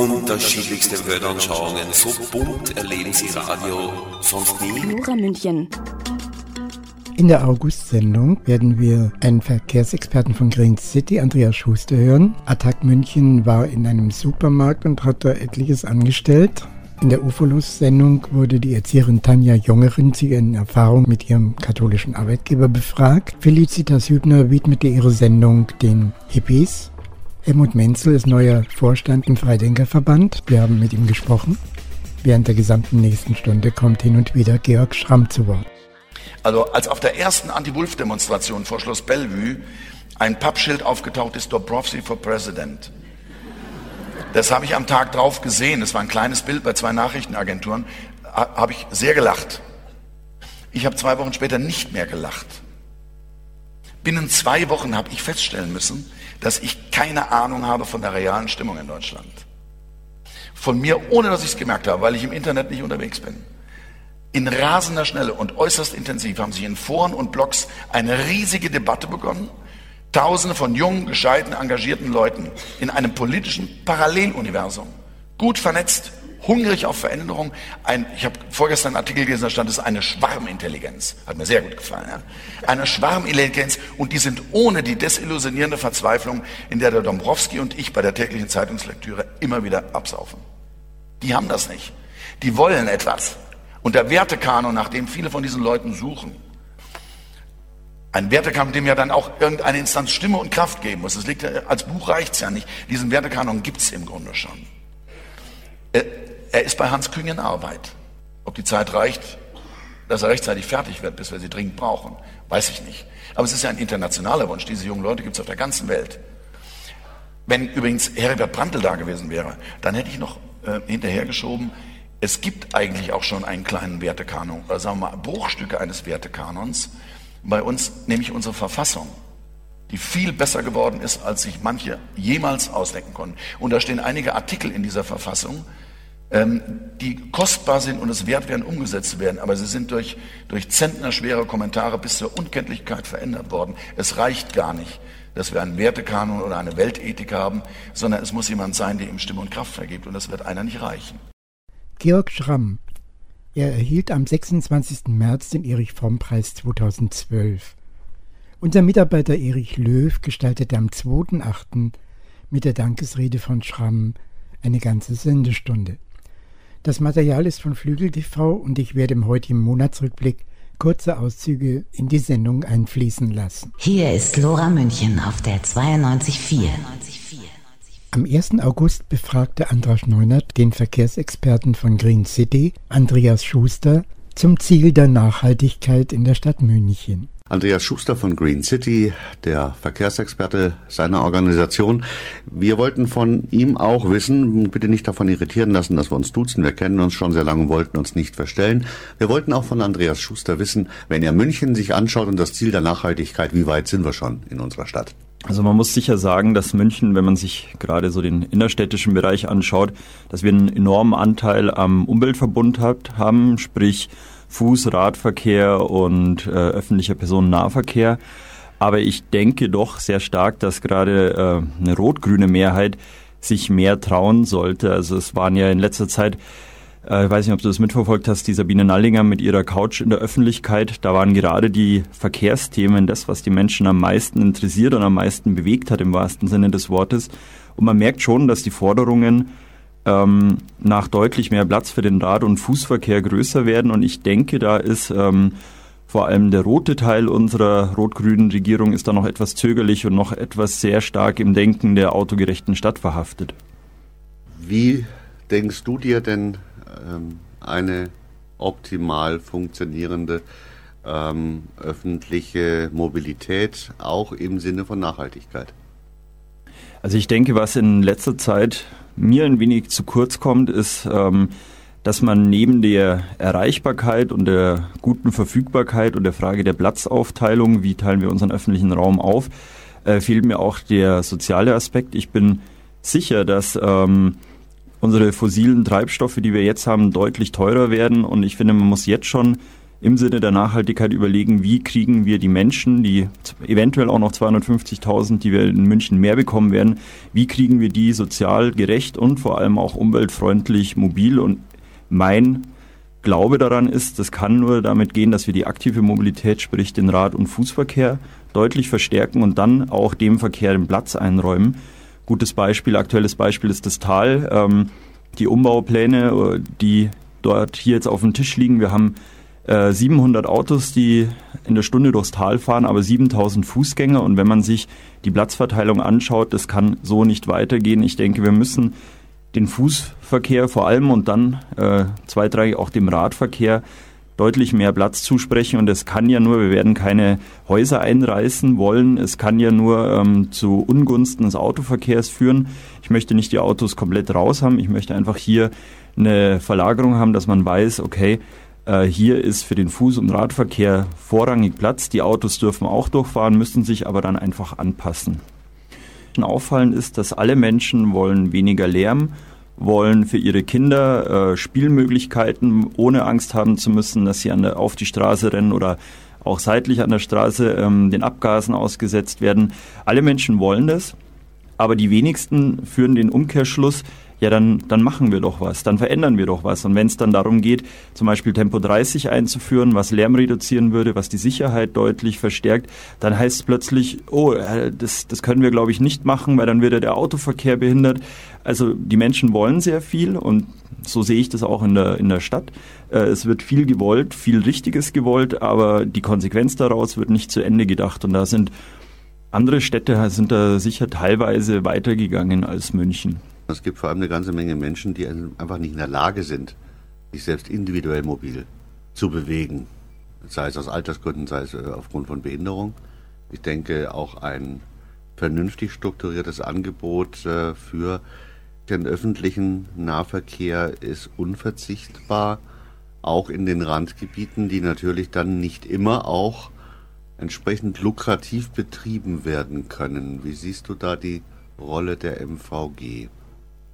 Unterschiedlichste Weltanschauungen, so bunt erleben Sie Radio sonst nie. Nora München. In der August-Sendung werden wir einen Verkehrsexperten von Green City, Andreas Schuster, hören. Attac München war in einem Supermarkt und hat da etliches angestellt. In der Ufolus-Sendung wurde die Erzieherin Tanja Jongerin zu ihren Erfahrungen mit ihrem katholischen Arbeitgeber befragt. Felicitas Hübner widmete ihre Sendung den Hippies. Helmut Menzel ist neuer Vorstand im Freidenkerverband. Wir haben mit ihm gesprochen. Während der gesamten nächsten Stunde kommt hin und wieder Georg Schramm zu Wort. Also als auf der ersten Anti-Wolf-Demonstration vor Schloss Bellevue ein Pappschild aufgetaucht ist, Dobrowski for President. Das habe ich am Tag drauf gesehen. Das war ein kleines Bild bei zwei Nachrichtenagenturen. Habe ich sehr gelacht. Ich habe zwei Wochen später nicht mehr gelacht. Binnen zwei Wochen habe ich feststellen müssen, dass ich keine Ahnung habe von der realen Stimmung in Deutschland. Von mir, ohne dass ich es gemerkt habe, weil ich im Internet nicht unterwegs bin. In rasender Schnelle und äußerst intensiv haben sich in Foren und Blogs eine riesige Debatte begonnen. Tausende von jungen, gescheiten, engagierten Leuten in einem politischen Paralleluniversum. Gut vernetzt, hungrig auf Veränderung. Ein, ich habe vorgestern einen Artikel gelesen, da stand es eine Schwarmintelligenz. Hat mir sehr gut gefallen. Ja? Eine Schwarmintelligenz und die sind ohne die desillusionierende Verzweiflung, in der der Dombrowski und ich bei der täglichen Zeitungslektüre immer wieder absaufen. Die haben das nicht. Die wollen etwas. Und der Wertekanon, nach dem viele von diesen Leuten suchen, ein Wertekanon, dem ja dann auch irgendeine Instanz Stimme und Kraft geben muss. Das liegt als Buch reicht's ja nicht. Diesen Wertekanon gibt's im Grunde schon. Er, er ist bei Hans Küng in Arbeit. Ob die Zeit reicht, dass er rechtzeitig fertig wird, bis wir sie dringend brauchen, weiß ich nicht. Aber es ist ja ein internationaler Wunsch. Diese jungen Leute gibt's auf der ganzen Welt. Wenn übrigens Herbert Brandl da gewesen wäre, dann hätte ich noch äh, hinterhergeschoben, es gibt eigentlich auch schon einen kleinen Wertekanon, oder sagen wir mal Bruchstücke eines Wertekanons bei uns, nämlich unsere Verfassung, die viel besser geworden ist, als sich manche jemals ausdenken konnten. Und da stehen einige Artikel in dieser Verfassung, die kostbar sind und es wert werden, umgesetzt werden, aber sie sind durch, durch zentnerschwere Kommentare bis zur Unkenntlichkeit verändert worden. Es reicht gar nicht, dass wir einen Wertekanon oder eine Weltethik haben, sondern es muss jemand sein, der ihm Stimme und Kraft vergibt und das wird einer nicht reichen. Georg Schramm. Er erhielt am 26. März den Erich-Fromm-Preis 2012. Unser Mitarbeiter Erich Löw gestaltete am 2.8. mit der Dankesrede von Schramm eine ganze Sendestunde. Das Material ist von Flügel TV und ich werde im heutigen Monatsrückblick kurze Auszüge in die Sendung einfließen lassen. Hier ist Lora München auf der 92.4. Am 1. August befragte Andras Neunert den Verkehrsexperten von Green City, Andreas Schuster, zum Ziel der Nachhaltigkeit in der Stadt München. Andreas Schuster von Green City, der Verkehrsexperte seiner Organisation. Wir wollten von ihm auch wissen, bitte nicht davon irritieren lassen, dass wir uns duzen. Wir kennen uns schon sehr lange und wollten uns nicht verstellen. Wir wollten auch von Andreas Schuster wissen, wenn er München sich anschaut und das Ziel der Nachhaltigkeit, wie weit sind wir schon in unserer Stadt? Also man muss sicher sagen, dass München, wenn man sich gerade so den innerstädtischen Bereich anschaut, dass wir einen enormen Anteil am Umweltverbund hat, haben, sprich Fuß-, Radverkehr und äh, öffentlicher Personennahverkehr. Aber ich denke doch sehr stark, dass gerade äh, eine rot-grüne Mehrheit sich mehr trauen sollte. Also es waren ja in letzter Zeit äh, ich weiß nicht, ob du das mitverfolgt hast, die Sabine Nallinger mit ihrer Couch in der Öffentlichkeit. Da waren gerade die Verkehrsthemen das, was die Menschen am meisten interessiert und am meisten bewegt hat im wahrsten Sinne des Wortes. Und man merkt schon, dass die Forderungen ähm, nach deutlich mehr Platz für den Rad- und Fußverkehr größer werden. Und ich denke, da ist ähm, vor allem der rote Teil unserer rot-grünen Regierung ist da noch etwas zögerlich und noch etwas sehr stark im Denken der autogerechten Stadt verhaftet. Wie denkst du dir denn ähm, eine optimal funktionierende ähm, öffentliche Mobilität, auch im Sinne von Nachhaltigkeit? Also ich denke, was in letzter Zeit mir ein wenig zu kurz kommt, ist, ähm, dass man neben der Erreichbarkeit und der guten Verfügbarkeit und der Frage der Platzaufteilung, wie teilen wir unseren öffentlichen Raum auf, äh, fehlt mir auch der soziale Aspekt. Ich bin sicher, dass ähm, unsere fossilen Treibstoffe, die wir jetzt haben, deutlich teurer werden. Und ich finde, man muss jetzt schon im Sinne der Nachhaltigkeit überlegen, wie kriegen wir die Menschen, die eventuell auch noch 250.000, die wir in München mehr bekommen werden, wie kriegen wir die sozial gerecht und vor allem auch umweltfreundlich mobil. Und mein Glaube daran ist, das kann nur damit gehen, dass wir die aktive Mobilität, sprich den Rad- und Fußverkehr, deutlich verstärken und dann auch dem Verkehr den Platz einräumen. Gutes Beispiel, aktuelles Beispiel ist das Tal. Ähm, die Umbaupläne, die dort hier jetzt auf dem Tisch liegen. Wir haben äh, 700 Autos, die in der Stunde durchs Tal fahren, aber 7000 Fußgänger. Und wenn man sich die Platzverteilung anschaut, das kann so nicht weitergehen. Ich denke, wir müssen den Fußverkehr vor allem und dann äh, zweitrangig auch dem Radverkehr deutlich mehr Platz zusprechen. Und es kann ja nur, wir werden keine Häuser einreißen wollen, es kann ja nur ähm, zu Ungunsten des Autoverkehrs führen. Ich möchte nicht die Autos komplett raus haben, ich möchte einfach hier eine Verlagerung haben, dass man weiß, okay, äh, hier ist für den Fuß- und Radverkehr vorrangig Platz. Die Autos dürfen auch durchfahren, müssen sich aber dann einfach anpassen. Auffallend ist, dass alle Menschen wollen weniger Lärm, wollen für ihre Kinder äh, Spielmöglichkeiten, ohne Angst haben zu müssen, dass sie an der, auf die Straße rennen oder auch seitlich an der Straße ähm, den Abgasen ausgesetzt werden. Alle Menschen wollen das, aber die wenigsten führen den Umkehrschluss, ja, dann, dann machen wir doch was, dann verändern wir doch was. Und wenn es dann darum geht, zum Beispiel Tempo 30 einzuführen, was Lärm reduzieren würde, was die Sicherheit deutlich verstärkt, dann heißt es plötzlich, oh, äh, das, das können wir, glaube ich, nicht machen, weil dann wird der Autoverkehr behindert. Also die Menschen wollen sehr viel und so sehe ich das auch in der, in der Stadt. Äh, es wird viel gewollt, viel Richtiges gewollt, aber die Konsequenz daraus wird nicht zu Ende gedacht. Und da sind andere Städte sind da sicher teilweise weitergegangen als München. Es gibt vor allem eine ganze Menge Menschen, die einfach nicht in der Lage sind, sich selbst individuell mobil zu bewegen. Sei es aus Altersgründen, sei es äh, aufgrund von Behinderung. Ich denke, auch ein vernünftig strukturiertes Angebot äh, für den öffentlichen Nahverkehr ist unverzichtbar, auch in den Randgebieten, die natürlich dann nicht immer auch entsprechend lukrativ betrieben werden können. Wie siehst du da die Rolle der MVG?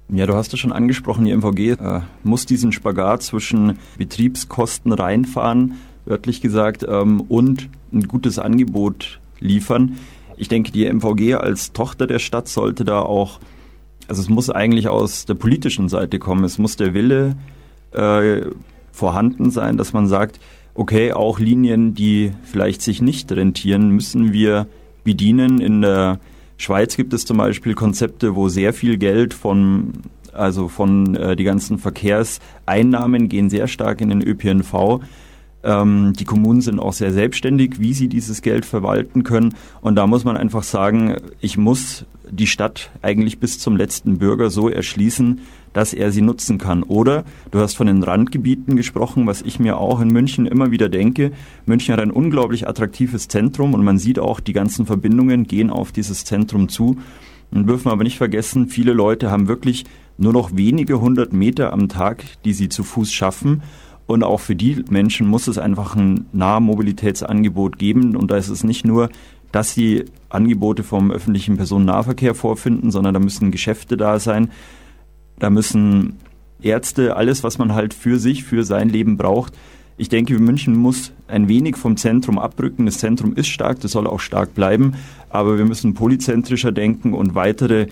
Ja, du hast es schon angesprochen, die MVG äh, muss diesen Spagat zwischen Betriebskosten reinfahren, wörtlich gesagt, ähm, und ein gutes Angebot liefern. Ich denke, die MVG als Tochter der Stadt sollte da auch, also es muss eigentlich aus der politischen Seite kommen, es muss der Wille äh, vorhanden sein, dass man sagt, okay, auch Linien, die vielleicht sich nicht rentieren, müssen wir bedienen in der Schweiz gibt es zum Beispiel Konzepte, wo sehr viel Geld von also von äh, die ganzen Verkehrseinnahmen gehen sehr stark in den ÖPNV. Ähm, die Kommunen sind auch sehr selbstständig, wie sie dieses Geld verwalten können. Und da muss man einfach sagen, ich muss die Stadt eigentlich bis zum letzten Bürger so erschließen, dass er sie nutzen kann. Oder du hast von den Randgebieten gesprochen, was ich mir auch in München immer wieder denke. München hat ein unglaublich attraktives Zentrum und man sieht auch, die ganzen Verbindungen gehen auf dieses Zentrum zu. Und dürfen aber nicht vergessen, viele Leute haben wirklich nur noch wenige hundert Meter am Tag, die sie zu Fuß schaffen. Und auch für die Menschen muss es einfach ein Nahmobilitätsangebot geben. Und da ist es nicht nur, dass sie Angebote vom öffentlichen Personennahverkehr vorfinden, sondern da müssen Geschäfte da sein, da müssen Ärzte, alles, was man halt für sich, für sein Leben braucht. Ich denke, München muss ein wenig vom Zentrum abrücken. Das Zentrum ist stark, das soll auch stark bleiben, aber wir müssen polyzentrischer denken und weitere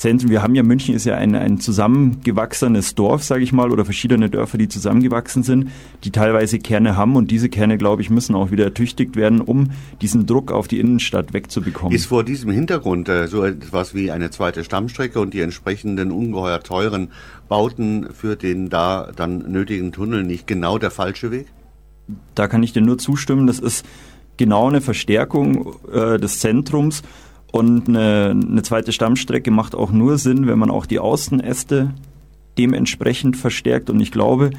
Zentren. Wir haben ja, München ist ja ein, ein zusammengewachsenes Dorf, sage ich mal, oder verschiedene Dörfer, die zusammengewachsen sind, die teilweise Kerne haben und diese Kerne, glaube ich, müssen auch wieder ertüchtigt werden, um diesen Druck auf die Innenstadt wegzubekommen. Ist vor diesem Hintergrund äh, so etwas wie eine zweite Stammstrecke und die entsprechenden ungeheuer teuren Bauten für den da dann nötigen Tunnel nicht genau der falsche Weg? Da kann ich dir nur zustimmen. Das ist genau eine Verstärkung äh, des Zentrums und eine, eine zweite Stammstrecke macht auch nur Sinn, wenn man auch die Außenäste dementsprechend verstärkt. Und ich glaube,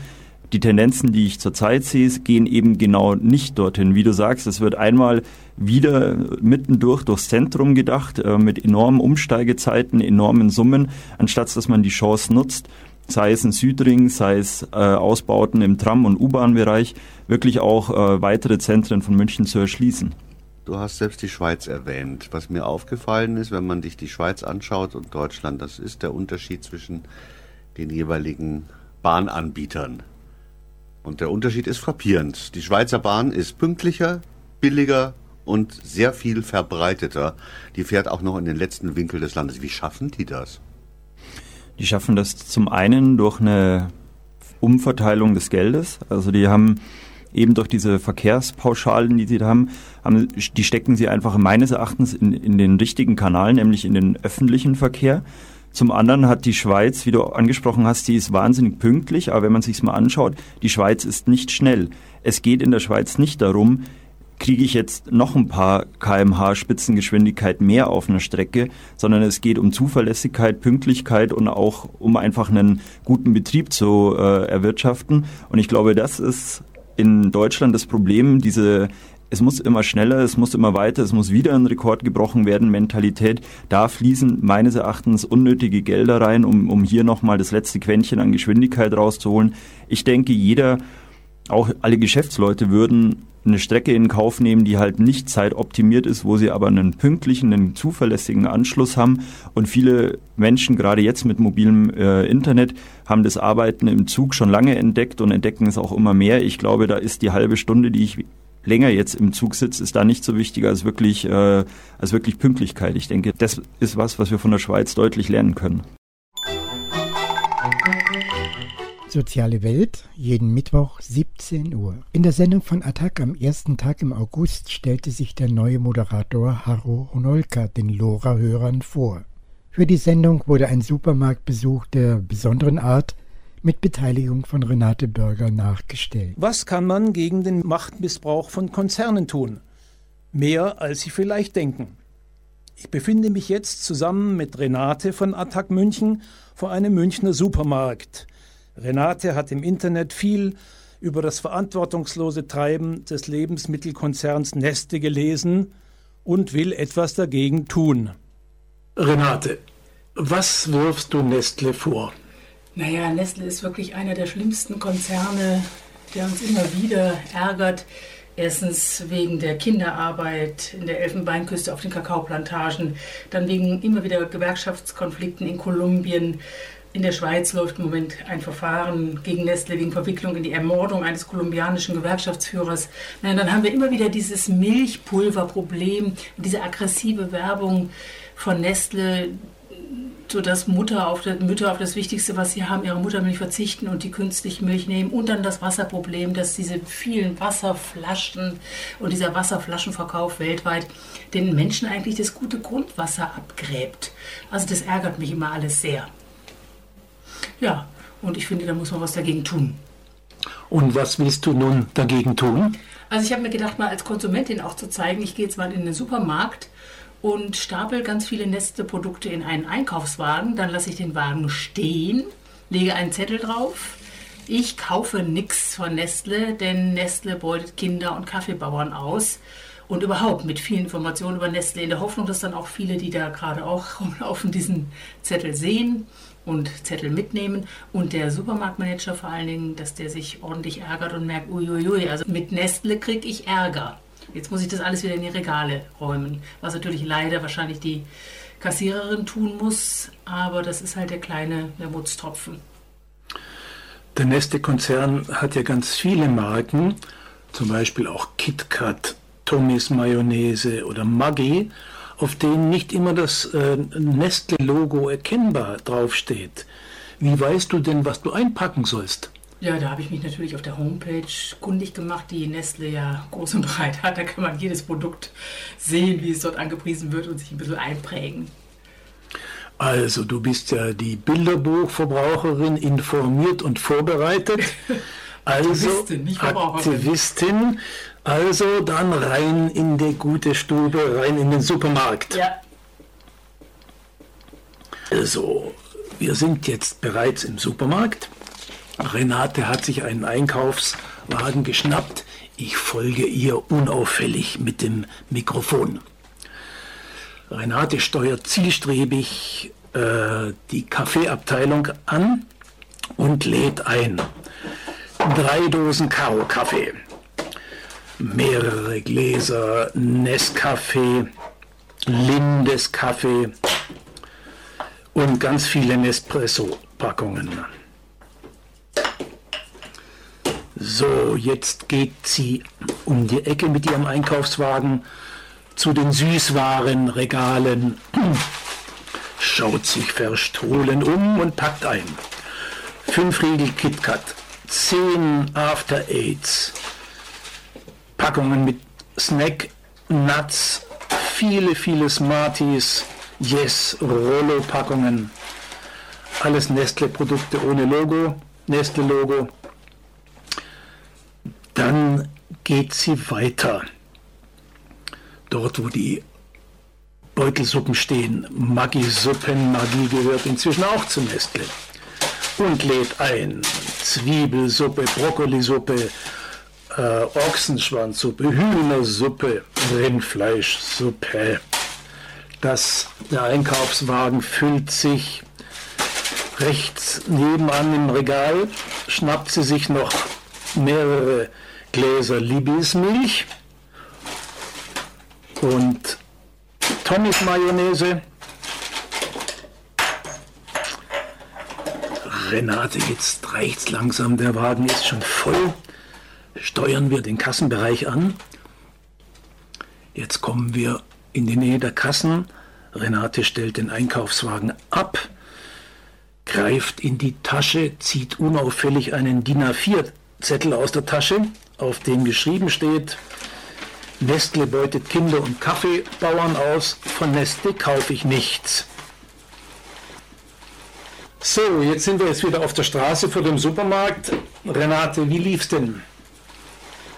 die Tendenzen, die ich zurzeit sehe, gehen eben genau nicht dorthin. Wie du sagst, es wird einmal wieder mittendurch durchs Zentrum gedacht, äh, mit enormen Umsteigezeiten, enormen Summen, anstatt dass man die Chance nutzt, sei es ein Südring, sei es äh, Ausbauten im Tram- und U-Bahn-Bereich, wirklich auch äh, weitere Zentren von München zu erschließen. Du hast selbst die Schweiz erwähnt. Was mir aufgefallen ist, wenn man sich die Schweiz anschaut und Deutschland, das ist der Unterschied zwischen den jeweiligen Bahnanbietern. Und der Unterschied ist frappierend. Die Schweizer Bahn ist pünktlicher, billiger und sehr viel verbreiteter. Die fährt auch noch in den letzten Winkel des Landes. Wie schaffen die das? Die schaffen das zum einen durch eine Umverteilung des Geldes. Also die haben eben durch diese Verkehrspauschalen, die sie da haben, haben die stecken sie einfach meines Erachtens in, in den richtigen Kanal, nämlich in den öffentlichen Verkehr. Zum anderen hat die Schweiz, wie du angesprochen hast, die ist wahnsinnig pünktlich, aber wenn man sich mal anschaut, die Schweiz ist nicht schnell. Es geht in der Schweiz nicht darum, kriege ich jetzt noch ein paar kmh Spitzengeschwindigkeit mehr auf einer Strecke, sondern es geht um Zuverlässigkeit, Pünktlichkeit und auch um einfach einen guten Betrieb zu äh, erwirtschaften. Und ich glaube, das ist in Deutschland das Problem, diese es muss immer schneller, es muss immer weiter, es muss wieder ein Rekord gebrochen werden, Mentalität. Da fließen meines Erachtens unnötige Gelder rein, um, um hier nochmal das letzte Quäntchen an Geschwindigkeit rauszuholen. Ich denke, jeder, auch alle Geschäftsleute würden eine Strecke in Kauf nehmen, die halt nicht zeitoptimiert ist, wo sie aber einen pünktlichen, einen zuverlässigen Anschluss haben. Und viele Menschen, gerade jetzt mit mobilem äh, Internet, haben das Arbeiten im Zug schon lange entdeckt und entdecken es auch immer mehr. Ich glaube, da ist die halbe Stunde, die ich länger jetzt im Zug sitze, ist da nicht so wichtig als wirklich, äh, als wirklich Pünktlichkeit. Ich denke, das ist was, was wir von der Schweiz deutlich lernen können. Soziale Welt, jeden Mittwoch 17 Uhr. In der Sendung von Attack am ersten Tag im August stellte sich der neue Moderator Harro Honolka den Lora-Hörern vor. Für die Sendung wurde ein Supermarktbesuch der besonderen Art mit Beteiligung von Renate Bürger nachgestellt. Was kann man gegen den Machtmissbrauch von Konzernen tun? Mehr, als Sie vielleicht denken. Ich befinde mich jetzt zusammen mit Renate von Attac München vor einem Münchner Supermarkt. Renate hat im Internet viel über das verantwortungslose Treiben des Lebensmittelkonzerns Neste gelesen und will etwas dagegen tun. Renate, was wirfst du Nestle vor? Naja, Nestle ist wirklich einer der schlimmsten Konzerne, der uns immer wieder ärgert. Erstens wegen der Kinderarbeit in der Elfenbeinküste auf den Kakaoplantagen, dann wegen immer wieder Gewerkschaftskonflikten in Kolumbien. In der Schweiz läuft im Moment ein Verfahren gegen Nestle wegen Verwicklung in die Ermordung eines kolumbianischen Gewerkschaftsführers. Nein, dann haben wir immer wieder dieses Milchpulverproblem, diese aggressive Werbung von Nestle, sodass Mutter auf das, Mütter auf das Wichtigste, was sie haben, ihre Muttermilch verzichten und die künstliche Milch nehmen. Und dann das Wasserproblem, dass diese vielen Wasserflaschen und dieser Wasserflaschenverkauf weltweit den Menschen eigentlich das gute Grundwasser abgräbt. Also das ärgert mich immer alles sehr. Ja, und ich finde, da muss man was dagegen tun. Und was willst du nun dagegen tun? Also ich habe mir gedacht, mal als Konsumentin auch zu zeigen, ich gehe jetzt mal in den Supermarkt und stapel ganz viele Nestle-Produkte in einen Einkaufswagen. Dann lasse ich den Wagen stehen, lege einen Zettel drauf. Ich kaufe nichts von Nestle, denn Nestle beutet Kinder und Kaffeebauern aus. Und überhaupt mit vielen Informationen über Nestle, in der Hoffnung, dass dann auch viele, die da gerade auch rumlaufen, diesen Zettel sehen und Zettel mitnehmen. Und der Supermarktmanager vor allen Dingen, dass der sich ordentlich ärgert und merkt, uiuiui, also mit Nestle kriege ich Ärger. Jetzt muss ich das alles wieder in die Regale räumen, was natürlich leider wahrscheinlich die Kassiererin tun muss, aber das ist halt der kleine Wermutstropfen. Der Neste-Konzern hat ja ganz viele Marken, zum Beispiel auch KitKat, Tommys Mayonnaise oder Maggi, auf denen nicht immer das äh, Nestle-Logo erkennbar draufsteht. Wie weißt du denn, was du einpacken sollst? Ja, da habe ich mich natürlich auf der Homepage kundig gemacht, die Nestle ja groß und breit hat. Da kann man jedes Produkt sehen, wie es dort angepriesen wird und sich ein bisschen einprägen. Also, du bist ja die Bilderbuchverbraucherin, informiert und vorbereitet. Also, Aktivistin. Aktivistin. Also, dann rein in die gute Stube, rein in den Supermarkt. Ja. Also, wir sind jetzt bereits im Supermarkt. Renate hat sich einen Einkaufswagen geschnappt. Ich folge ihr unauffällig mit dem Mikrofon. Renate steuert zielstrebig äh, die Kaffeeabteilung an. und lädt ein. Drei Dosen Karo-Kaffee, mehrere Gläser Nescafé, Lindes Kaffee und ganz viele Nespresso-Packungen. So, jetzt geht sie um die Ecke mit ihrem Einkaufswagen zu den Süßwarenregalen, schaut sich verstohlen um und packt ein. Fünf Riegel KitKat, zehn After Aids, Packungen mit Snack, Nuts, viele, viele Smarties, Yes, Rollo-Packungen, alles Nestle-Produkte ohne Logo, Nestle-Logo. Dann geht sie weiter. Dort, wo die Beutelsuppen stehen. Maggi-Suppen, Maggi gehört inzwischen auch zu Nestle. Und lädt ein Zwiebelsuppe, Brokkolisuppe, äh, Ochsenschwanzsuppe, Hühnersuppe, Rindfleischsuppe. Das, der Einkaufswagen füllt sich rechts nebenan im Regal, schnappt sie sich noch mehrere Gläser Libismilch und Tommys Mayonnaise. Renate, jetzt reicht's langsam, der Wagen ist schon voll. Steuern wir den Kassenbereich an. Jetzt kommen wir in die Nähe der Kassen. Renate stellt den Einkaufswagen ab, greift in die Tasche, zieht unauffällig einen DIN A4-Zettel aus der Tasche, auf dem geschrieben steht, Nestle beutet Kinder- und Kaffeebauern aus, von Nestle kaufe ich nichts. So, jetzt sind wir jetzt wieder auf der Straße vor dem Supermarkt. Renate, wie lief's denn?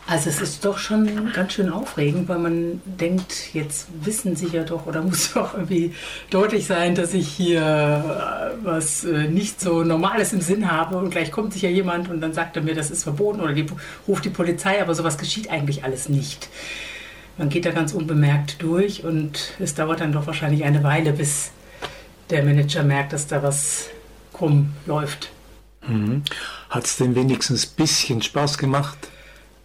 Also es ist doch schon ganz schön aufregend, weil man denkt, jetzt wissen sie ja doch oder muss doch irgendwie deutlich sein, dass ich hier äh, was äh, nicht so Normales im Sinn habe und gleich kommt sich ja jemand und dann sagt er mir, das ist verboten oder die, ruft die Polizei, aber sowas geschieht eigentlich alles nicht. Man geht da ganz unbemerkt durch und es dauert dann doch wahrscheinlich eine Weile, bis der Manager merkt, dass da was krumm läuft. Mhm. Hat es denn wenigstens ein bisschen Spaß gemacht?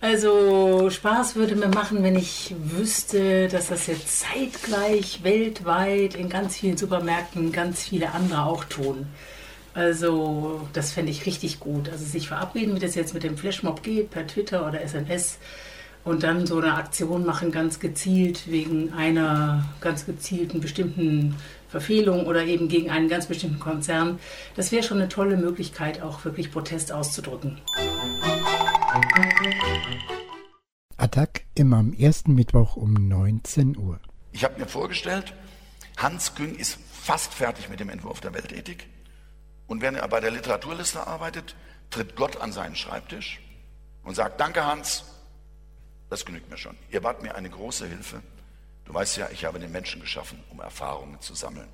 Also Spaß würde mir machen, wenn ich wüsste, dass das jetzt zeitgleich weltweit in ganz vielen Supermärkten ganz viele andere auch tun. Also das fände ich richtig gut. Also sich verabreden, wie das jetzt mit dem Flashmob geht, per Twitter oder SMS und dann so eine Aktion machen, ganz gezielt wegen einer ganz gezielten bestimmten Verfehlung oder eben gegen einen ganz bestimmten Konzern. Das wäre schon eine tolle Möglichkeit, auch wirklich Protest auszudrücken. Attack immer am ersten Mittwoch um 19 Uhr. Ich habe mir vorgestellt, Hans Küng ist fast fertig mit dem Entwurf der Weltethik. Und wenn er bei der Literaturliste arbeitet, tritt Gott an seinen Schreibtisch und sagt, danke Hans, das genügt mir schon. Ihr wart mir eine große Hilfe. Du weißt ja, ich habe den Menschen geschaffen, um Erfahrungen zu sammeln.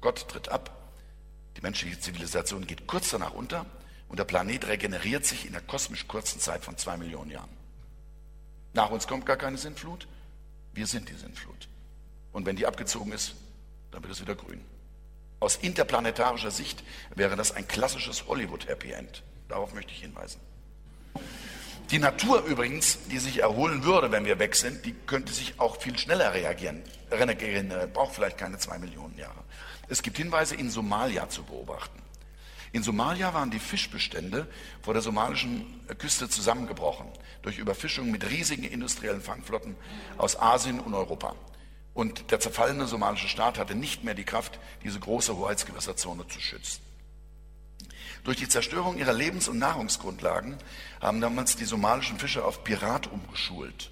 Gott tritt ab, die menschliche Zivilisation geht kurz danach unter und der Planet regeneriert sich in der kosmisch kurzen Zeit von zwei Millionen Jahren. Nach uns kommt gar keine Sintflut, wir sind die Sintflut. Und wenn die abgezogen ist, dann wird es wieder grün. Aus interplanetarischer Sicht wäre das ein klassisches Hollywood-Happy End. Darauf möchte ich hinweisen. Die Natur übrigens, die sich erholen würde, wenn wir weg sind, die könnte sich auch viel schneller reagieren. Reagieren braucht vielleicht keine zwei Millionen Jahre. Es gibt Hinweise in Somalia zu beobachten. In Somalia waren die Fischbestände vor der somalischen Küste zusammengebrochen durch Überfischung mit riesigen industriellen Fangflotten aus Asien und Europa. Und der zerfallene somalische Staat hatte nicht mehr die Kraft, diese große Hoheitsgewässerzone zu schützen. Durch die Zerstörung ihrer Lebens- und Nahrungsgrundlagen haben damals die somalischen Fischer auf Pirat umgeschult.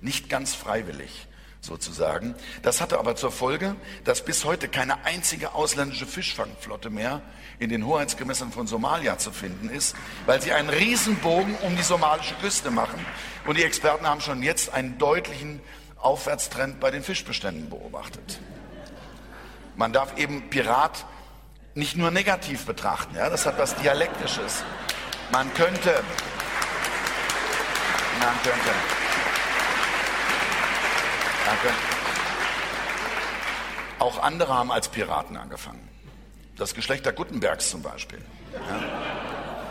Nicht ganz freiwillig sozusagen. Das hatte aber zur Folge, dass bis heute keine einzige ausländische Fischfangflotte mehr in den Hoheitsgewässern von Somalia zu finden ist, weil sie einen Riesenbogen um die somalische Küste machen. Und die Experten haben schon jetzt einen deutlichen Aufwärtstrend bei den Fischbeständen beobachtet. Man darf eben Pirat nicht nur negativ betrachten. Ja? Das hat was Dialektisches. Man könnte, man könnte, könnte. Auch andere haben als Piraten angefangen. Das Geschlecht der Gutenbergs zum Beispiel. Ja?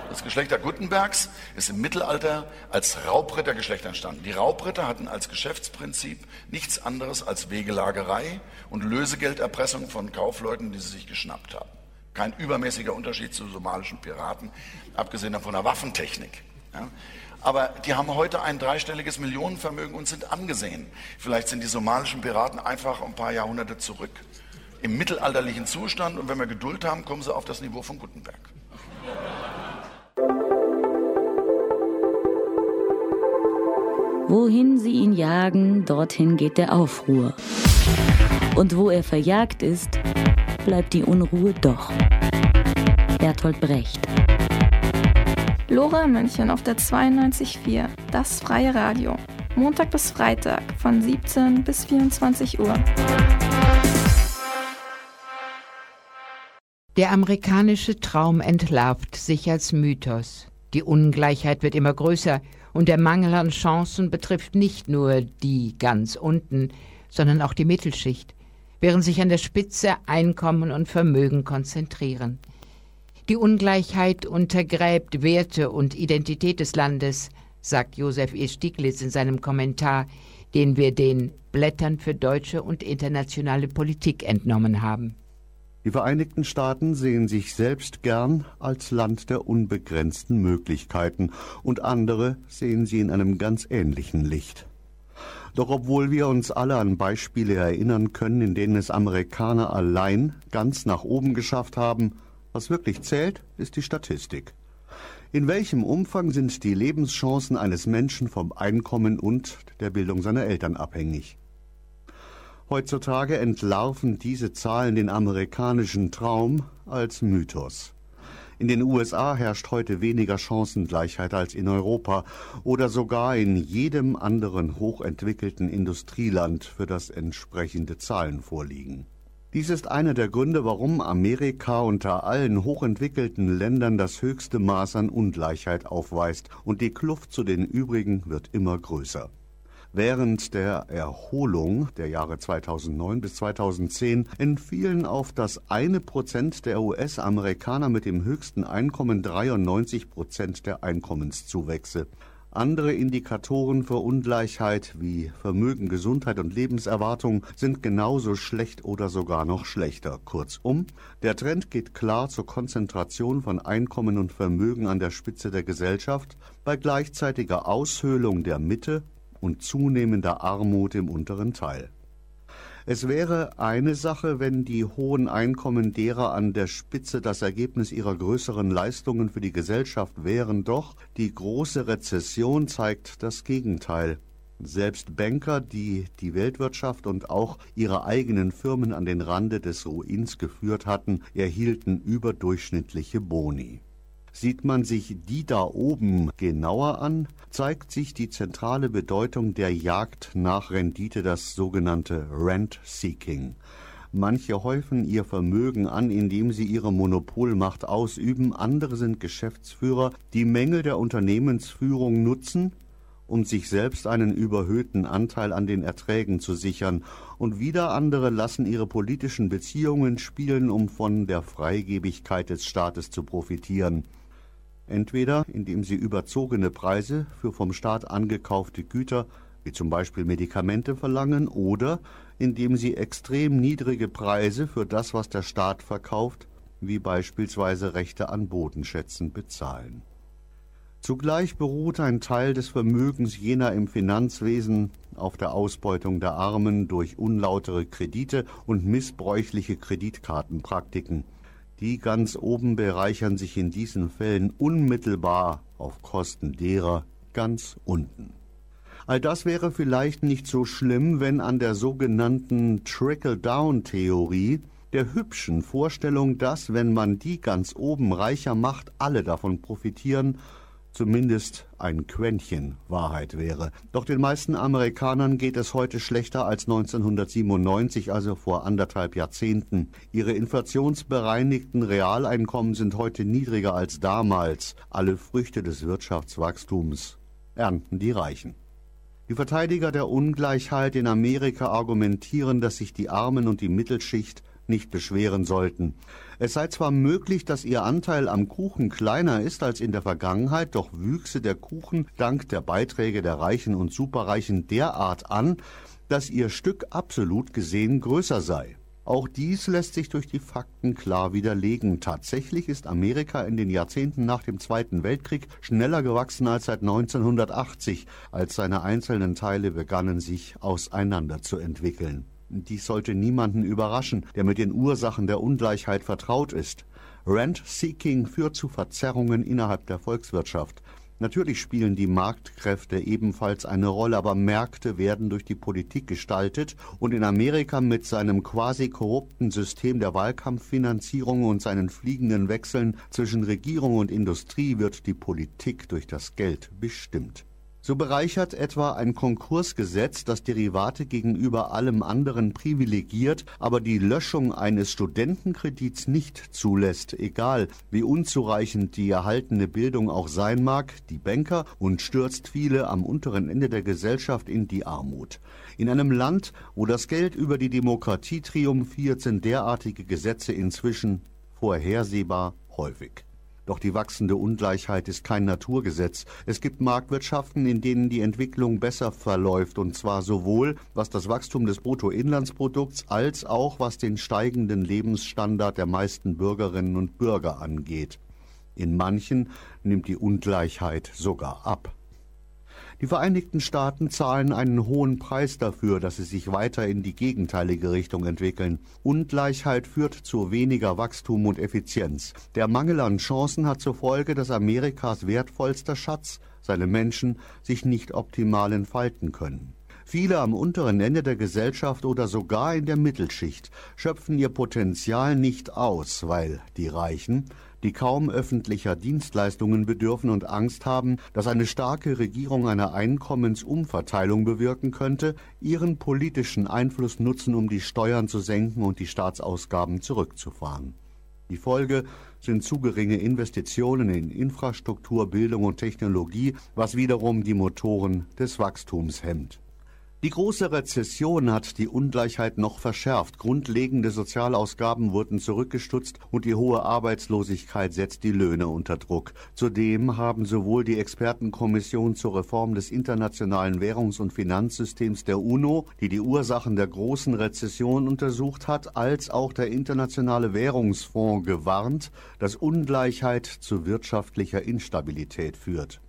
Das Geschlecht der Gutenbergs ist im Mittelalter als Raubrittergeschlecht entstanden. Die Raubritter hatten als Geschäftsprinzip nichts anderes als Wegelagerei und Lösegelderpressung von Kaufleuten, die sie sich geschnappt haben. Kein übermäßiger Unterschied zu somalischen Piraten, abgesehen von der Waffentechnik. Ja. Aber die haben heute ein dreistelliges Millionenvermögen und sind angesehen. Vielleicht sind die somalischen Piraten einfach ein paar Jahrhunderte zurück im mittelalterlichen Zustand und wenn wir Geduld haben, kommen sie auf das Niveau von Gutenberg. Wohin sie ihn jagen, dorthin geht der Aufruhr. Und wo er verjagt ist, bleibt die Unruhe doch. Bertolt Brecht. Lora München auf der 92.4, das freie Radio. Montag bis Freitag von 17 bis 24 Uhr. Der amerikanische Traum entlarvt sich als Mythos. Die Ungleichheit wird immer größer und der Mangel an Chancen betrifft nicht nur die ganz unten, sondern auch die Mittelschicht, während sich an der Spitze Einkommen und Vermögen konzentrieren. Die Ungleichheit untergräbt Werte und Identität des Landes, sagt Josef E. Stieglitz in seinem Kommentar, den wir den Blättern für deutsche und internationale Politik entnommen haben. Die Vereinigten Staaten sehen sich selbst gern als Land der unbegrenzten Möglichkeiten und andere sehen sie in einem ganz ähnlichen Licht. Doch obwohl wir uns alle an Beispiele erinnern können, in denen es Amerikaner allein ganz nach oben geschafft haben, was wirklich zählt, ist die Statistik. In welchem Umfang sind die Lebenschancen eines Menschen vom Einkommen und der Bildung seiner Eltern abhängig? Heutzutage entlarven diese Zahlen den amerikanischen Traum als Mythos. In den USA herrscht heute weniger Chancengleichheit als in Europa oder sogar in jedem anderen hochentwickelten Industrieland, für das entsprechende Zahlen vorliegen. Dies ist einer der Gründe, warum Amerika unter allen hochentwickelten Ländern das höchste Maß an Ungleichheit aufweist und die Kluft zu den übrigen wird immer größer. Während der Erholung der Jahre 2009 bis 2010 entfielen auf das eine Prozent der US-Amerikaner mit dem höchsten Einkommen 93 Prozent der Einkommenszuwächse. Andere Indikatoren für Ungleichheit wie Vermögen, Gesundheit und Lebenserwartung sind genauso schlecht oder sogar noch schlechter. Kurzum, der Trend geht klar zur Konzentration von Einkommen und Vermögen an der Spitze der Gesellschaft bei gleichzeitiger Aushöhlung der Mitte und zunehmender Armut im unteren Teil. Es wäre eine Sache, wenn die hohen Einkommen derer an der Spitze das Ergebnis ihrer größeren Leistungen für die Gesellschaft wären, doch die große Rezession zeigt das Gegenteil. Selbst Banker, die die Weltwirtschaft und auch ihre eigenen Firmen an den Rande des Ruins geführt hatten, erhielten überdurchschnittliche Boni. Sieht man sich die da oben genauer an, zeigt sich die zentrale Bedeutung der Jagd nach Rendite, das sogenannte Rent-Seeking. Manche häufen ihr Vermögen an, indem sie ihre Monopolmacht ausüben, andere sind Geschäftsführer, die Mängel der Unternehmensführung nutzen, um sich selbst einen überhöhten Anteil an den Erträgen zu sichern, und wieder andere lassen ihre politischen Beziehungen spielen, um von der Freigebigkeit des Staates zu profitieren. Entweder indem sie überzogene Preise für vom Staat angekaufte Güter wie zum Beispiel Medikamente verlangen oder indem sie extrem niedrige Preise für das, was der Staat verkauft, wie beispielsweise Rechte an Bodenschätzen, bezahlen. Zugleich beruht ein Teil des Vermögens jener im Finanzwesen auf der Ausbeutung der Armen durch unlautere Kredite und missbräuchliche Kreditkartenpraktiken. Die ganz oben bereichern sich in diesen Fällen unmittelbar auf Kosten derer ganz unten. All das wäre vielleicht nicht so schlimm, wenn an der sogenannten Trickle-Down-Theorie, der hübschen Vorstellung, dass, wenn man die ganz oben reicher macht, alle davon profitieren zumindest ein Quäntchen Wahrheit wäre. Doch den meisten Amerikanern geht es heute schlechter als 1997, also vor anderthalb Jahrzehnten. Ihre inflationsbereinigten Realeinkommen sind heute niedriger als damals. Alle Früchte des Wirtschaftswachstums ernten die Reichen. Die Verteidiger der Ungleichheit in Amerika argumentieren, dass sich die Armen und die Mittelschicht nicht beschweren sollten. Es sei zwar möglich, dass ihr Anteil am Kuchen kleiner ist als in der Vergangenheit, doch wüchse der Kuchen dank der Beiträge der Reichen und Superreichen derart an, dass ihr Stück absolut gesehen größer sei. Auch dies lässt sich durch die Fakten klar widerlegen. Tatsächlich ist Amerika in den Jahrzehnten nach dem Zweiten Weltkrieg schneller gewachsen als seit 1980, als seine einzelnen Teile begannen sich auseinanderzuentwickeln. Dies sollte niemanden überraschen, der mit den Ursachen der Ungleichheit vertraut ist. Rent-Seeking führt zu Verzerrungen innerhalb der Volkswirtschaft. Natürlich spielen die Marktkräfte ebenfalls eine Rolle, aber Märkte werden durch die Politik gestaltet und in Amerika mit seinem quasi korrupten System der Wahlkampffinanzierung und seinen fliegenden Wechseln zwischen Regierung und Industrie wird die Politik durch das Geld bestimmt. So bereichert etwa ein Konkursgesetz das Derivate gegenüber allem anderen privilegiert, aber die Löschung eines Studentenkredits nicht zulässt, egal wie unzureichend die erhaltene Bildung auch sein mag, die Banker und stürzt viele am unteren Ende der Gesellschaft in die Armut. In einem Land, wo das Geld über die Demokratie triumphiert, sind derartige Gesetze inzwischen vorhersehbar häufig. Doch die wachsende Ungleichheit ist kein Naturgesetz. Es gibt Marktwirtschaften, in denen die Entwicklung besser verläuft, und zwar sowohl was das Wachstum des Bruttoinlandsprodukts als auch was den steigenden Lebensstandard der meisten Bürgerinnen und Bürger angeht. In manchen nimmt die Ungleichheit sogar ab. Die Vereinigten Staaten zahlen einen hohen Preis dafür, dass sie sich weiter in die gegenteilige Richtung entwickeln. Ungleichheit führt zu weniger Wachstum und Effizienz. Der Mangel an Chancen hat zur Folge, dass Amerikas wertvollster Schatz, seine Menschen, sich nicht optimal entfalten können. Viele am unteren Ende der Gesellschaft oder sogar in der Mittelschicht schöpfen ihr Potenzial nicht aus, weil die Reichen die kaum öffentlicher Dienstleistungen bedürfen und Angst haben, dass eine starke Regierung eine Einkommensumverteilung bewirken könnte, ihren politischen Einfluss nutzen, um die Steuern zu senken und die Staatsausgaben zurückzufahren. Die Folge sind zu geringe Investitionen in Infrastruktur, Bildung und Technologie, was wiederum die Motoren des Wachstums hemmt. Die große Rezession hat die Ungleichheit noch verschärft. Grundlegende Sozialausgaben wurden zurückgestutzt und die hohe Arbeitslosigkeit setzt die Löhne unter Druck. Zudem haben sowohl die Expertenkommission zur Reform des internationalen Währungs- und Finanzsystems der UNO, die die Ursachen der großen Rezession untersucht hat, als auch der Internationale Währungsfonds gewarnt, dass Ungleichheit zu wirtschaftlicher Instabilität führt.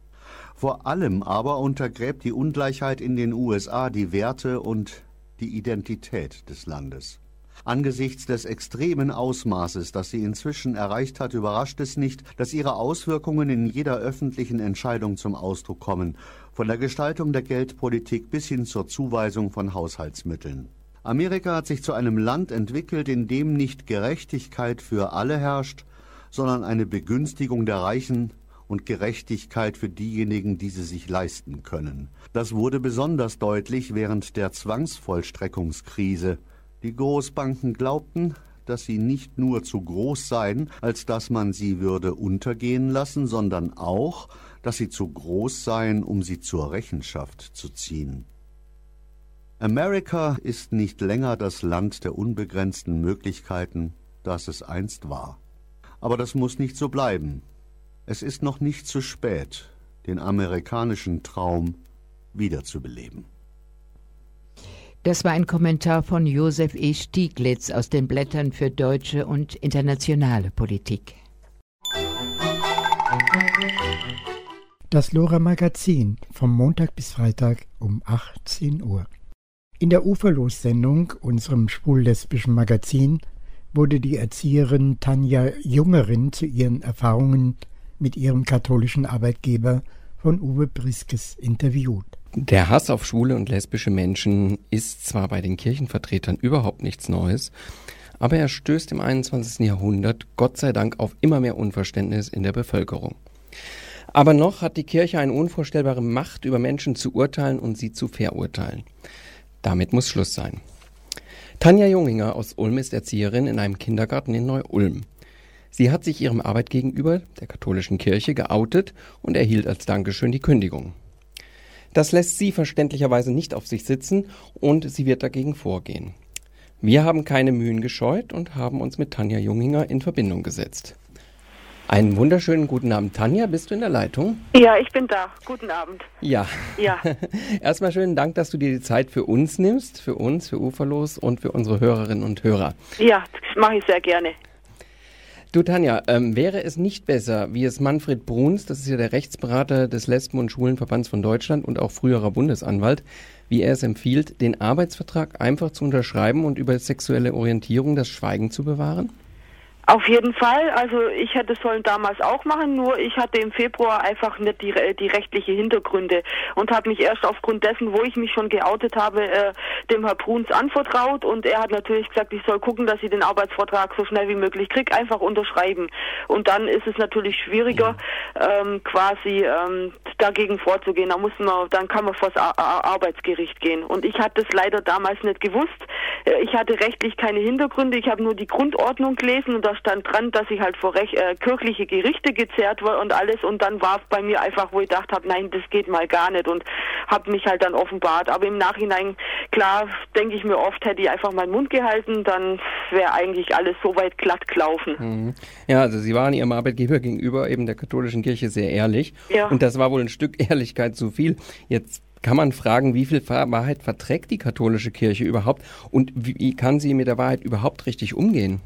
Vor allem aber untergräbt die Ungleichheit in den USA die Werte und die Identität des Landes. Angesichts des extremen Ausmaßes, das sie inzwischen erreicht hat, überrascht es nicht, dass ihre Auswirkungen in jeder öffentlichen Entscheidung zum Ausdruck kommen, von der Gestaltung der Geldpolitik bis hin zur Zuweisung von Haushaltsmitteln. Amerika hat sich zu einem Land entwickelt, in dem nicht Gerechtigkeit für alle herrscht, sondern eine Begünstigung der Reichen und Gerechtigkeit für diejenigen, die sie sich leisten können. Das wurde besonders deutlich während der Zwangsvollstreckungskrise. Die Großbanken glaubten, dass sie nicht nur zu groß seien, als dass man sie würde untergehen lassen, sondern auch, dass sie zu groß seien, um sie zur Rechenschaft zu ziehen. Amerika ist nicht länger das Land der unbegrenzten Möglichkeiten, das es einst war. Aber das muss nicht so bleiben. Es ist noch nicht zu spät, den amerikanischen Traum wiederzubeleben. Das war ein Kommentar von Josef E. Stieglitz aus den Blättern für deutsche und internationale Politik. Das Lora Magazin vom Montag bis Freitag um 18 Uhr. In der Uferlos-Sendung, unserem schwul-lesbischen Magazin, wurde die Erzieherin Tanja Jungerin zu ihren Erfahrungen mit ihrem katholischen Arbeitgeber von Uwe Briskes interviewt. Der Hass auf schwule und lesbische Menschen ist zwar bei den Kirchenvertretern überhaupt nichts Neues, aber er stößt im 21. Jahrhundert Gott sei Dank auf immer mehr Unverständnis in der Bevölkerung. Aber noch hat die Kirche eine unvorstellbare Macht, über Menschen zu urteilen und sie zu verurteilen. Damit muss Schluss sein. Tanja Junginger aus Ulm ist Erzieherin in einem Kindergarten in Neu-Ulm. Sie hat sich ihrem Arbeit gegenüber, der katholischen Kirche, geoutet und erhielt als Dankeschön die Kündigung. Das lässt sie verständlicherweise nicht auf sich sitzen und sie wird dagegen vorgehen. Wir haben keine Mühen gescheut und haben uns mit Tanja Junginger in Verbindung gesetzt. Einen wunderschönen guten Abend. Tanja, bist du in der Leitung? Ja, ich bin da. Guten Abend. Ja. Ja. Erstmal schönen Dank, dass du dir die Zeit für uns nimmst, für uns, für Uferlos und für unsere Hörerinnen und Hörer. Ja, das mache ich sehr gerne. Du Tanja, ähm, wäre es nicht besser, wie es Manfred Bruns, das ist ja der Rechtsberater des Lesben- und Schwulenverbands von Deutschland und auch früherer Bundesanwalt, wie er es empfiehlt, den Arbeitsvertrag einfach zu unterschreiben und über sexuelle Orientierung das Schweigen zu bewahren? Auf jeden Fall. Also ich hätte es sollen damals auch machen, nur ich hatte im Februar einfach nicht die, die rechtliche Hintergründe und habe mich erst aufgrund dessen, wo ich mich schon geoutet habe, äh, dem Herr Bruns anvertraut und er hat natürlich gesagt, ich soll gucken, dass ich den Arbeitsvertrag so schnell wie möglich krieg, einfach unterschreiben. Und dann ist es natürlich schwieriger, ähm, quasi ähm, dagegen vorzugehen. Da muss man, dann kann man vor das Arbeitsgericht gehen. Und ich hatte es leider damals nicht gewusst. Äh, ich hatte rechtlich keine Hintergründe. Ich habe nur die Grundordnung gelesen und da stand dran, dass ich halt vor Rech äh, kirchliche Gerichte gezerrt war und alles und dann war es bei mir einfach, wo ich gedacht habe, nein, das geht mal gar nicht und habe mich halt dann offenbart. Aber im Nachhinein, klar, denke ich mir oft, hätte ich einfach meinen Mund gehalten, dann wäre eigentlich alles so weit glatt gelaufen. Mhm. Ja, also Sie waren Ihrem Arbeitgeber gegenüber eben der katholischen Kirche sehr ehrlich ja. und das war wohl ein Stück Ehrlichkeit zu viel. Jetzt kann man fragen, wie viel Wahrheit verträgt die katholische Kirche überhaupt und wie kann sie mit der Wahrheit überhaupt richtig umgehen?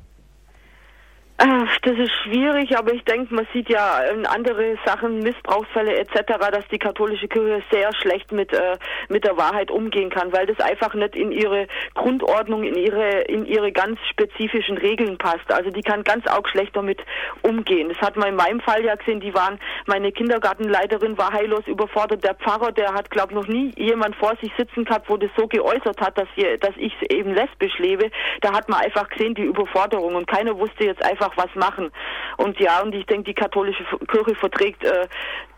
Das ist schwierig, aber ich denke, man sieht ja in andere Sachen, Missbrauchsfälle etc., dass die katholische Kirche sehr schlecht mit äh, mit der Wahrheit umgehen kann, weil das einfach nicht in ihre Grundordnung, in ihre in ihre ganz spezifischen Regeln passt. Also die kann ganz auch schlecht damit umgehen. Das hat man in meinem Fall ja gesehen. Die waren meine Kindergartenleiterin war heillos überfordert. Der Pfarrer, der hat glaube noch nie jemand vor sich sitzen gehabt, wo das so geäußert hat, dass wir, dass ich eben lesbisch lebe. Da hat man einfach gesehen die Überforderung und keiner wusste jetzt einfach einfach was machen. Und ja, und ich denke, die katholische Kirche verträgt äh,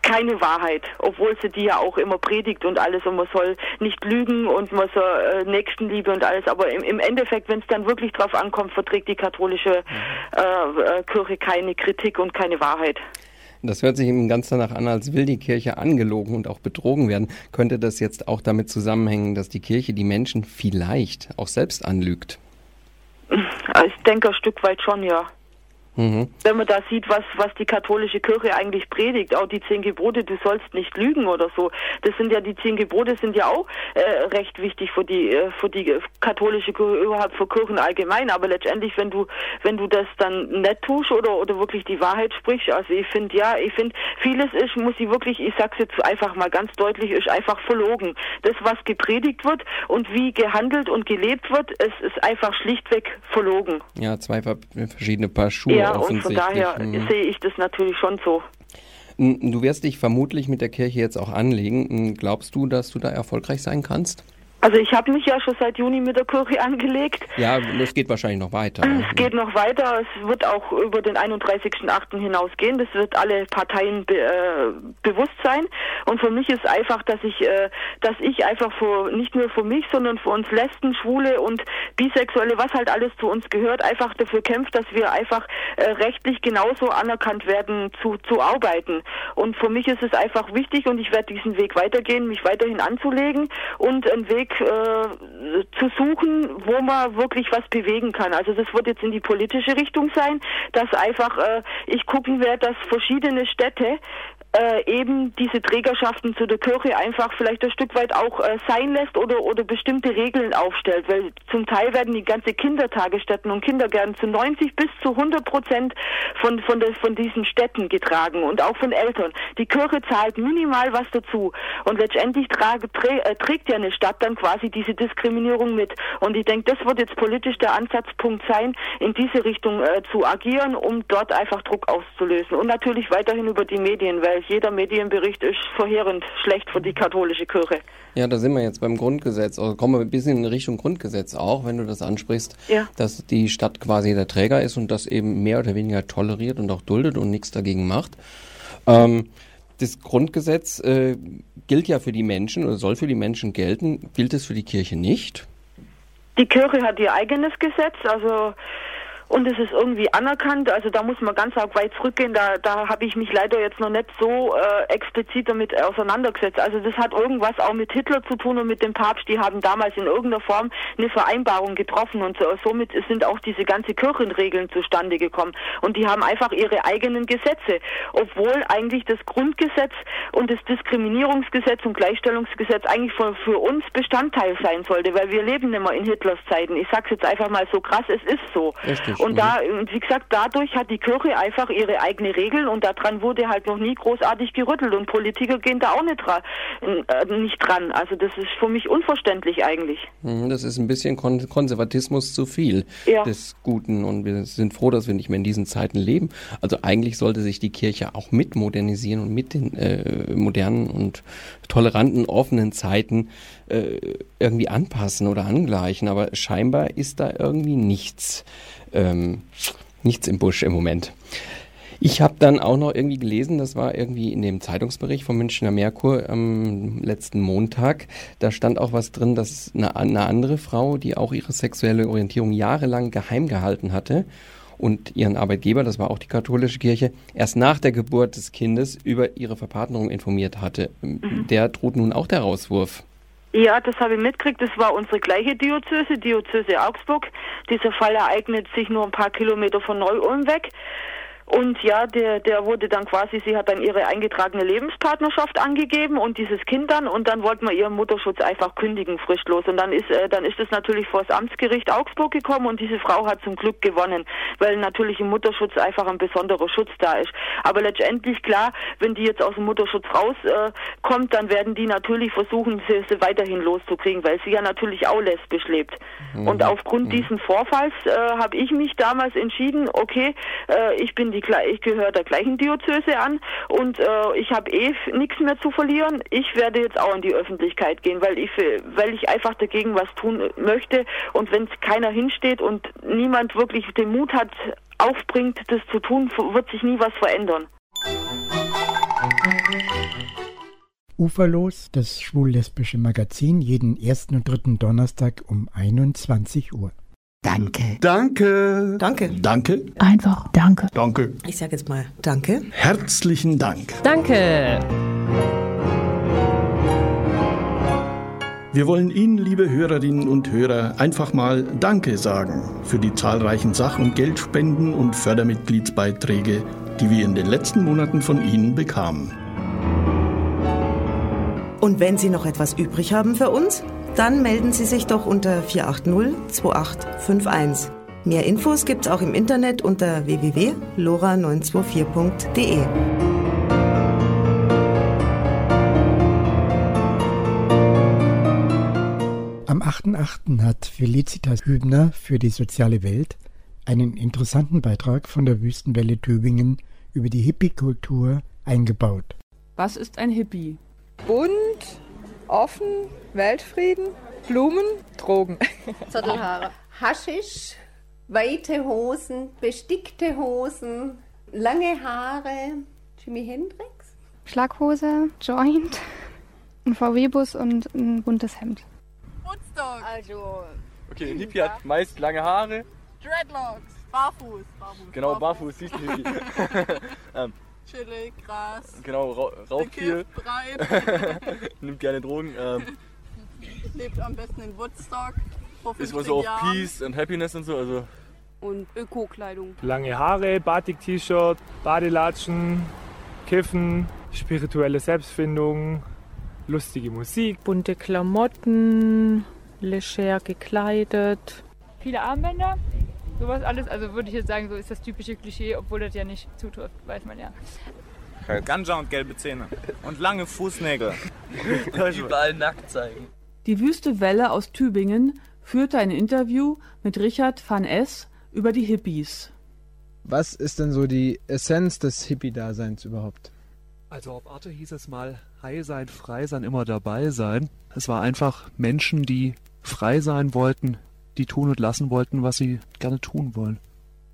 keine Wahrheit, obwohl sie die ja auch immer predigt und alles und man soll nicht lügen und man soll äh, Nächstenliebe und alles, aber im, im Endeffekt, wenn es dann wirklich drauf ankommt, verträgt die katholische äh, äh, Kirche keine Kritik und keine Wahrheit. Das hört sich eben ganz danach an, als will die Kirche angelogen und auch betrogen werden. Könnte das jetzt auch damit zusammenhängen, dass die Kirche die Menschen vielleicht auch selbst anlügt? Ich denke ein Stück weit schon, ja. Mhm. Wenn man da sieht, was, was die katholische Kirche eigentlich predigt, auch die zehn Gebote, du sollst nicht lügen oder so. Das sind ja, die zehn Gebote sind ja auch äh, recht wichtig für die, äh, für die katholische Kirche, überhaupt für Kirchen allgemein. Aber letztendlich, wenn du, wenn du das dann nicht tust oder, oder wirklich die Wahrheit sprichst, also ich finde, ja, ich finde, vieles ist, muss ich wirklich, ich sag's jetzt einfach mal ganz deutlich, ist einfach verlogen. Das, was gepredigt wird und wie gehandelt und gelebt wird, es ist einfach schlichtweg verlogen. Ja, zwei verschiedene Paar Schuhe. Ja, ja, und von daher mhm. sehe ich das natürlich schon so. Du wirst dich vermutlich mit der Kirche jetzt auch anlegen. Glaubst du, dass du da erfolgreich sein kannst? Also ich habe mich ja schon seit Juni mit der Kirche angelegt. Ja, es geht wahrscheinlich noch weiter. Es geht noch weiter. Es wird auch über den 31.8. hinausgehen. Das wird alle Parteien be, äh, bewusst sein. Und für mich ist einfach, dass ich, äh, dass ich einfach für, nicht nur für mich, sondern für uns Lesben, Schwule und Bisexuelle, was halt alles zu uns gehört, einfach dafür kämpft, dass wir einfach äh, rechtlich genauso anerkannt werden zu, zu arbeiten. Und für mich ist es einfach wichtig und ich werde diesen Weg weitergehen, mich weiterhin anzulegen und einen Weg äh, zu suchen, wo man wirklich was bewegen kann. Also das wird jetzt in die politische Richtung sein, dass einfach äh, ich gucken werde, dass verschiedene Städte äh, eben diese Trägerschaften zu der Kirche einfach vielleicht ein Stück weit auch äh, sein lässt oder, oder bestimmte Regeln aufstellt, weil zum Teil werden die ganze Kindertagesstätten und Kindergärten zu 90 bis zu 100 Prozent von, von, der, von diesen Städten getragen und auch von Eltern. Die Kirche zahlt minimal was dazu. Und letztendlich trage, trä, äh, trägt ja eine Stadt dann quasi diese Diskriminierung mit. Und ich denke, das wird jetzt politisch der Ansatzpunkt sein, in diese Richtung äh, zu agieren, um dort einfach Druck auszulösen. Und natürlich weiterhin über die Medien, weil jeder Medienbericht ist verheerend schlecht für die katholische Kirche. Ja, da sind wir jetzt beim Grundgesetz. Also kommen wir ein bisschen in Richtung Grundgesetz auch, wenn du das ansprichst, ja. dass die Stadt quasi der Träger ist und das eben mehr oder weniger toleriert und auch duldet und nichts dagegen macht. Ähm, das Grundgesetz äh, gilt ja für die Menschen oder soll für die Menschen gelten. Gilt es für die Kirche nicht? Die Kirche hat ihr eigenes Gesetz, also und es ist irgendwie anerkannt. Also da muss man ganz arg weit zurückgehen. Da, da habe ich mich leider jetzt noch nicht so äh, explizit damit auseinandergesetzt. Also das hat irgendwas auch mit Hitler zu tun und mit dem Papst. Die haben damals in irgendeiner Form eine Vereinbarung getroffen und so, somit sind auch diese ganze Kirchenregeln zustande gekommen. Und die haben einfach ihre eigenen Gesetze, obwohl eigentlich das Grundgesetz und das Diskriminierungsgesetz und Gleichstellungsgesetz eigentlich für, für uns Bestandteil sein sollte, weil wir leben nicht mehr in Hitlers Zeiten. Ich sage jetzt einfach mal so krass, es ist so. Richtig. Und da, wie gesagt, dadurch hat die Kirche einfach ihre eigene Regeln und daran wurde halt noch nie großartig gerüttelt und Politiker gehen da auch nicht, dran, äh, nicht dran. Also das ist für mich unverständlich eigentlich. Mhm, Das ist ein bisschen Kon Konservatismus zu viel Ja. des Guten und wir sind froh, dass wir nicht mehr in diesen Zeiten leben. Also eigentlich sollte sich die Kirche auch mit modernisieren und mit den äh, modernen und toleranten, offenen Zeiten äh, irgendwie anpassen oder angleichen. Aber scheinbar ist da irgendwie nichts, ähm, nichts im Busch im Moment. Ich habe dann auch noch irgendwie gelesen, das war irgendwie in dem Zeitungsbericht vom Münchner Merkur am letzten Montag, da stand auch was drin, dass eine, eine andere Frau, die auch ihre sexuelle Orientierung jahrelang geheim gehalten hatte und ihren Arbeitgeber, das war auch die katholische Kirche, erst nach der Geburt des Kindes über ihre Verpartnerung informiert hatte. Der droht nun auch der Rauswurf. Ja, das habe ich mitgekriegt. Das war unsere gleiche Diözese, Diözese Augsburg. Dieser Fall ereignet sich nur ein paar Kilometer von Neu-Ulm weg. Und ja, der, der wurde dann quasi, sie hat dann ihre eingetragene Lebenspartnerschaft angegeben und dieses Kind dann und dann wollte man ihren Mutterschutz einfach kündigen, fristlos. Und dann ist, äh, dann ist es natürlich vor das Amtsgericht Augsburg gekommen und diese Frau hat zum Glück gewonnen, weil natürlich im Mutterschutz einfach ein besonderer Schutz da ist. Aber letztendlich klar, wenn die jetzt aus dem Mutterschutz rauskommt, äh, kommt, dann werden die natürlich versuchen, sie, sie weiterhin loszukriegen, weil sie ja natürlich auch lesbisch lebt. Mhm. Und aufgrund diesen Vorfalls äh, habe ich mich damals entschieden, okay, äh, ich bin die ich gehöre der gleichen Diözese an und äh, ich habe eh nichts mehr zu verlieren. Ich werde jetzt auch in die Öffentlichkeit gehen, weil ich weil ich einfach dagegen was tun möchte und wenn keiner hinsteht und niemand wirklich den Mut hat, aufbringt, das zu tun, wird sich nie was verändern. Uferlos, das schwul-lesbische Magazin, jeden ersten und dritten Donnerstag um 21 Uhr. Danke. Danke. Danke. Danke. Einfach Danke. Danke. Ich sage jetzt mal Danke. Herzlichen Dank. Danke. Wir wollen Ihnen, liebe Hörerinnen und Hörer, einfach mal Danke sagen für die zahlreichen Sach- und Geldspenden und Fördermitgliedsbeiträge, die wir in den letzten Monaten von Ihnen bekamen. Und wenn Sie noch etwas übrig haben für uns, dann melden Sie sich doch unter 480 2851. Mehr Infos gibt's auch im Internet unter www.lora924.de. Am 8.8. hat Felicitas Hübner für die soziale Welt einen interessanten Beitrag von der Wüstenwelle Tübingen über die Hippie-Kultur eingebaut. Was ist ein Hippie? Bunt, offen, Weltfrieden, Blumen, Drogen. Zottelhaare. Haschisch, weite Hosen, bestickte Hosen, lange Haare. Jimi Hendrix? Schlaghose, Joint, ein VW-Bus und ein buntes Hemd. Woodstock. Also, Okay, ein Hippie hat meist lange Haare. Dreadlocks, barfuß. barfuß Genau, barfuß, siehst du Hippie. ähm, Chillig, Gras. genau, ra raucht viel. Nimmt gerne Drogen. Ähm, Lebt am besten in Woodstock. Ist wohl 15 so auf. Peace und Happiness und so. Also Und Öko-Kleidung. Lange Haare, Batik-T-Shirt, Badelatschen, Kiffen, spirituelle Selbstfindung, lustige Musik. bunte Klamotten, leger gekleidet. Viele Armbänder, sowas alles. Also würde ich jetzt sagen, so ist das typische Klischee, obwohl das ja nicht zutrifft, weiß man ja. Ganja und gelbe Zähne. Und lange Fußnägel. Überall nackt zeigen. Die Wüste Welle aus Tübingen führte ein Interview mit Richard van S. über die Hippies. Was ist denn so die Essenz des Hippie-Daseins überhaupt? Also auf Arte hieß es mal, high sein, frei sein, immer dabei sein. Es war einfach Menschen, die frei sein wollten, die tun und lassen wollten, was sie gerne tun wollen.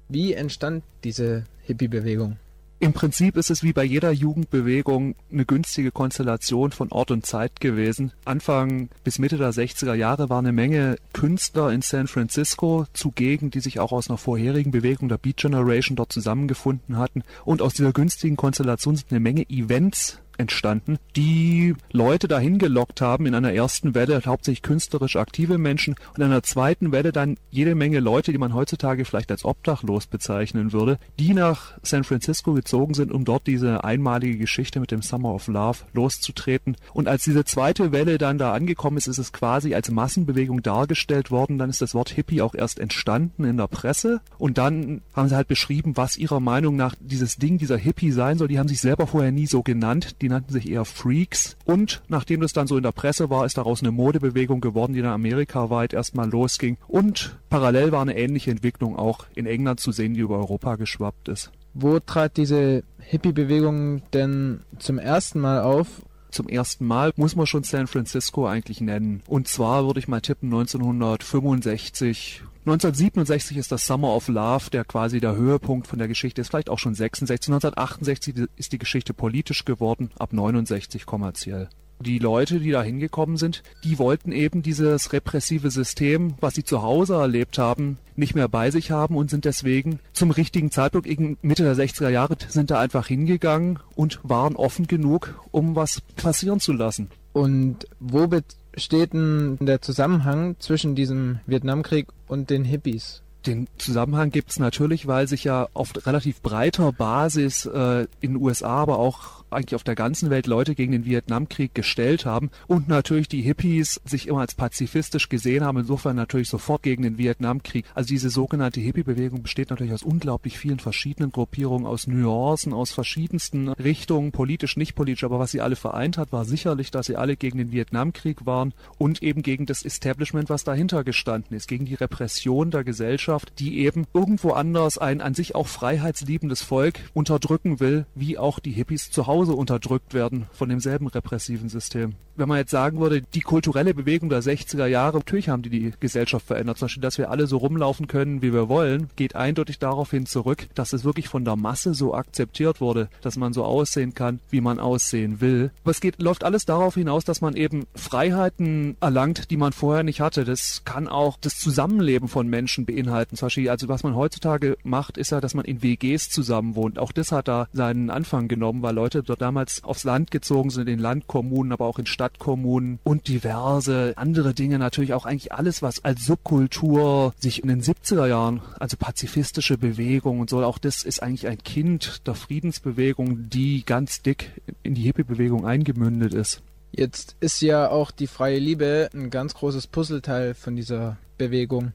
Wie entstand diese Hippie-Bewegung? Im Prinzip ist es wie bei jeder Jugendbewegung eine günstige Konstellation von Ort und Zeit gewesen. Anfang bis Mitte der 60er Jahre war eine Menge Künstler in San Francisco zugegen, die sich auch aus einer vorherigen Bewegung der Beat Generation dort zusammengefunden hatten. Und aus dieser günstigen Konstellation sind eine Menge Events entstanden, die Leute dahin gelockt haben in einer ersten Welle, hauptsächlich künstlerisch aktive Menschen und in einer zweiten Welle dann jede Menge Leute, die man heutzutage vielleicht als obdachlos bezeichnen würde, die nach San Francisco gezogen sind, um dort diese einmalige Geschichte mit dem Summer of Love loszutreten. Und als diese zweite Welle dann da angekommen ist, ist es quasi als Massenbewegung dargestellt worden. Dann ist das Wort Hippie auch erst entstanden in der Presse und dann haben sie halt beschrieben, was ihrer Meinung nach dieses Ding, dieser Hippie sein soll. Die haben sich selber vorher nie so genannt. Die nannten sich eher Freaks. Und nachdem das dann so in der Presse war, ist daraus eine Modebewegung geworden, die dann amerikaweit erstmal losging. Und parallel war eine ähnliche Entwicklung auch in England zu sehen, die über Europa geschwappt ist. Wo trat diese Hippie-Bewegung denn zum ersten Mal auf? Zum ersten Mal muss man schon San Francisco eigentlich nennen. Und zwar würde ich mal tippen 1965, 1967 ist das Summer of Love, der quasi der Höhepunkt von der Geschichte ist, vielleicht auch schon 66. 1968 ist die Geschichte politisch geworden, ab 69 kommerziell. Die Leute, die da hingekommen sind, die wollten eben dieses repressive System, was sie zu Hause erlebt haben, nicht mehr bei sich haben und sind deswegen zum richtigen Zeitpunkt, Mitte der 60er Jahre, sind da einfach hingegangen und waren offen genug, um was passieren zu lassen. Und wo besteht denn der Zusammenhang zwischen diesem Vietnamkrieg und den Hippies? Den Zusammenhang gibt es natürlich, weil sich ja auf relativ breiter Basis äh, in den USA, aber auch eigentlich auf der ganzen Welt Leute gegen den Vietnamkrieg gestellt haben und natürlich die Hippies sich immer als pazifistisch gesehen haben, insofern natürlich sofort gegen den Vietnamkrieg. Also diese sogenannte Hippie-Bewegung besteht natürlich aus unglaublich vielen verschiedenen Gruppierungen, aus Nuancen, aus verschiedensten Richtungen, politisch, nicht politisch, aber was sie alle vereint hat, war sicherlich, dass sie alle gegen den Vietnamkrieg waren und eben gegen das Establishment, was dahinter gestanden ist, gegen die Repression der Gesellschaft, die eben irgendwo anders ein an sich auch freiheitsliebendes Volk unterdrücken will, wie auch die Hippies zu Hause genauso unterdrückt werden von demselben repressiven System. Wenn man jetzt sagen würde, die kulturelle Bewegung der 60er Jahre, natürlich haben die die Gesellschaft verändert. Zum Beispiel, dass wir alle so rumlaufen können, wie wir wollen, geht eindeutig darauf hin zurück, dass es wirklich von der Masse so akzeptiert wurde, dass man so aussehen kann, wie man aussehen will. Aber es geht, läuft alles darauf hinaus, dass man eben Freiheiten erlangt, die man vorher nicht hatte. Das kann auch das Zusammenleben von Menschen beinhalten. Zum Beispiel, also was man heutzutage macht, ist ja, dass man in WGs zusammenwohnt. Auch das hat da seinen Anfang genommen, weil Leute dort damals aufs Land gezogen sind, in Landkommunen, aber auch in Stadtkommunen und diverse andere Dinge. Natürlich auch eigentlich alles, was als Subkultur sich in den 70er Jahren, also pazifistische Bewegung und so, auch das ist eigentlich ein Kind der Friedensbewegung, die ganz dick in die Hippie-Bewegung eingemündet ist. Jetzt ist ja auch die freie Liebe ein ganz großes Puzzleteil von dieser Bewegung.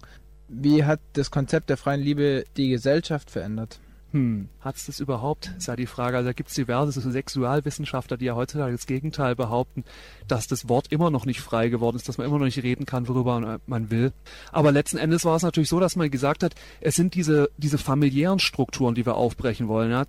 Wie hat das Konzept der freien Liebe die Gesellschaft verändert? Hm, hat es das überhaupt? Ist ja die Frage. Also da gibt es diverse Sexualwissenschaftler, die ja heutzutage das Gegenteil behaupten, dass das Wort immer noch nicht frei geworden ist, dass man immer noch nicht reden kann, worüber man will. Aber letzten Endes war es natürlich so, dass man gesagt hat, es sind diese, diese familiären Strukturen, die wir aufbrechen wollen. Ja?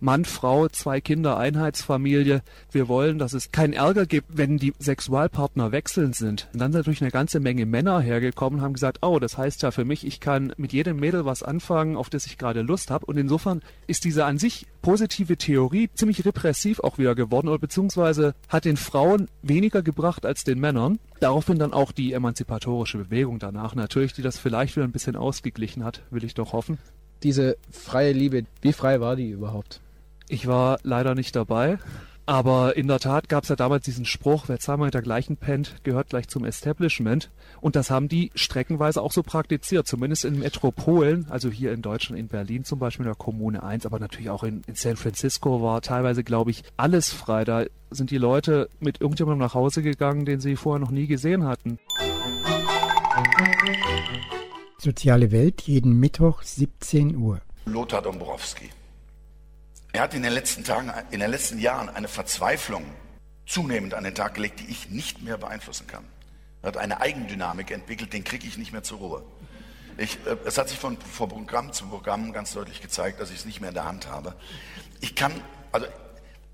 Mann, Frau, zwei Kinder, Einheitsfamilie. Wir wollen, dass es keinen Ärger gibt, wenn die Sexualpartner wechselnd sind. Und dann sind natürlich eine ganze Menge Männer hergekommen und haben gesagt, oh, das heißt ja für mich, ich kann mit jedem Mädel was anfangen, auf das ich gerade Lust habe. Und insofern ist diese an sich positive Theorie ziemlich repressiv auch wieder geworden oder beziehungsweise hat den Frauen weniger gebracht als den Männern. Daraufhin dann auch die emanzipatorische Bewegung danach natürlich, die das vielleicht wieder ein bisschen ausgeglichen hat, will ich doch hoffen. Diese freie Liebe, wie frei war die überhaupt? Ich war leider nicht dabei. Aber in der Tat gab es ja damals diesen Spruch, wer zweimal mit der gleichen pennt, gehört gleich zum Establishment. Und das haben die streckenweise auch so praktiziert, zumindest in Metropolen, also hier in Deutschland, in Berlin zum Beispiel, in der Kommune 1, aber natürlich auch in, in San Francisco war teilweise, glaube ich, alles frei. Da sind die Leute mit irgendjemandem nach Hause gegangen, den sie vorher noch nie gesehen hatten. Soziale Welt, jeden Mittwoch 17 Uhr. Lothar Dombrowski. Er hat in den letzten Tagen, in den letzten Jahren eine Verzweiflung zunehmend an den Tag gelegt, die ich nicht mehr beeinflussen kann. Er hat eine Eigendynamik entwickelt, den kriege ich nicht mehr zur Ruhe. Ich, äh, es hat sich von, von Programm zu Programm ganz deutlich gezeigt, dass ich es nicht mehr in der Hand habe. Ich kann, also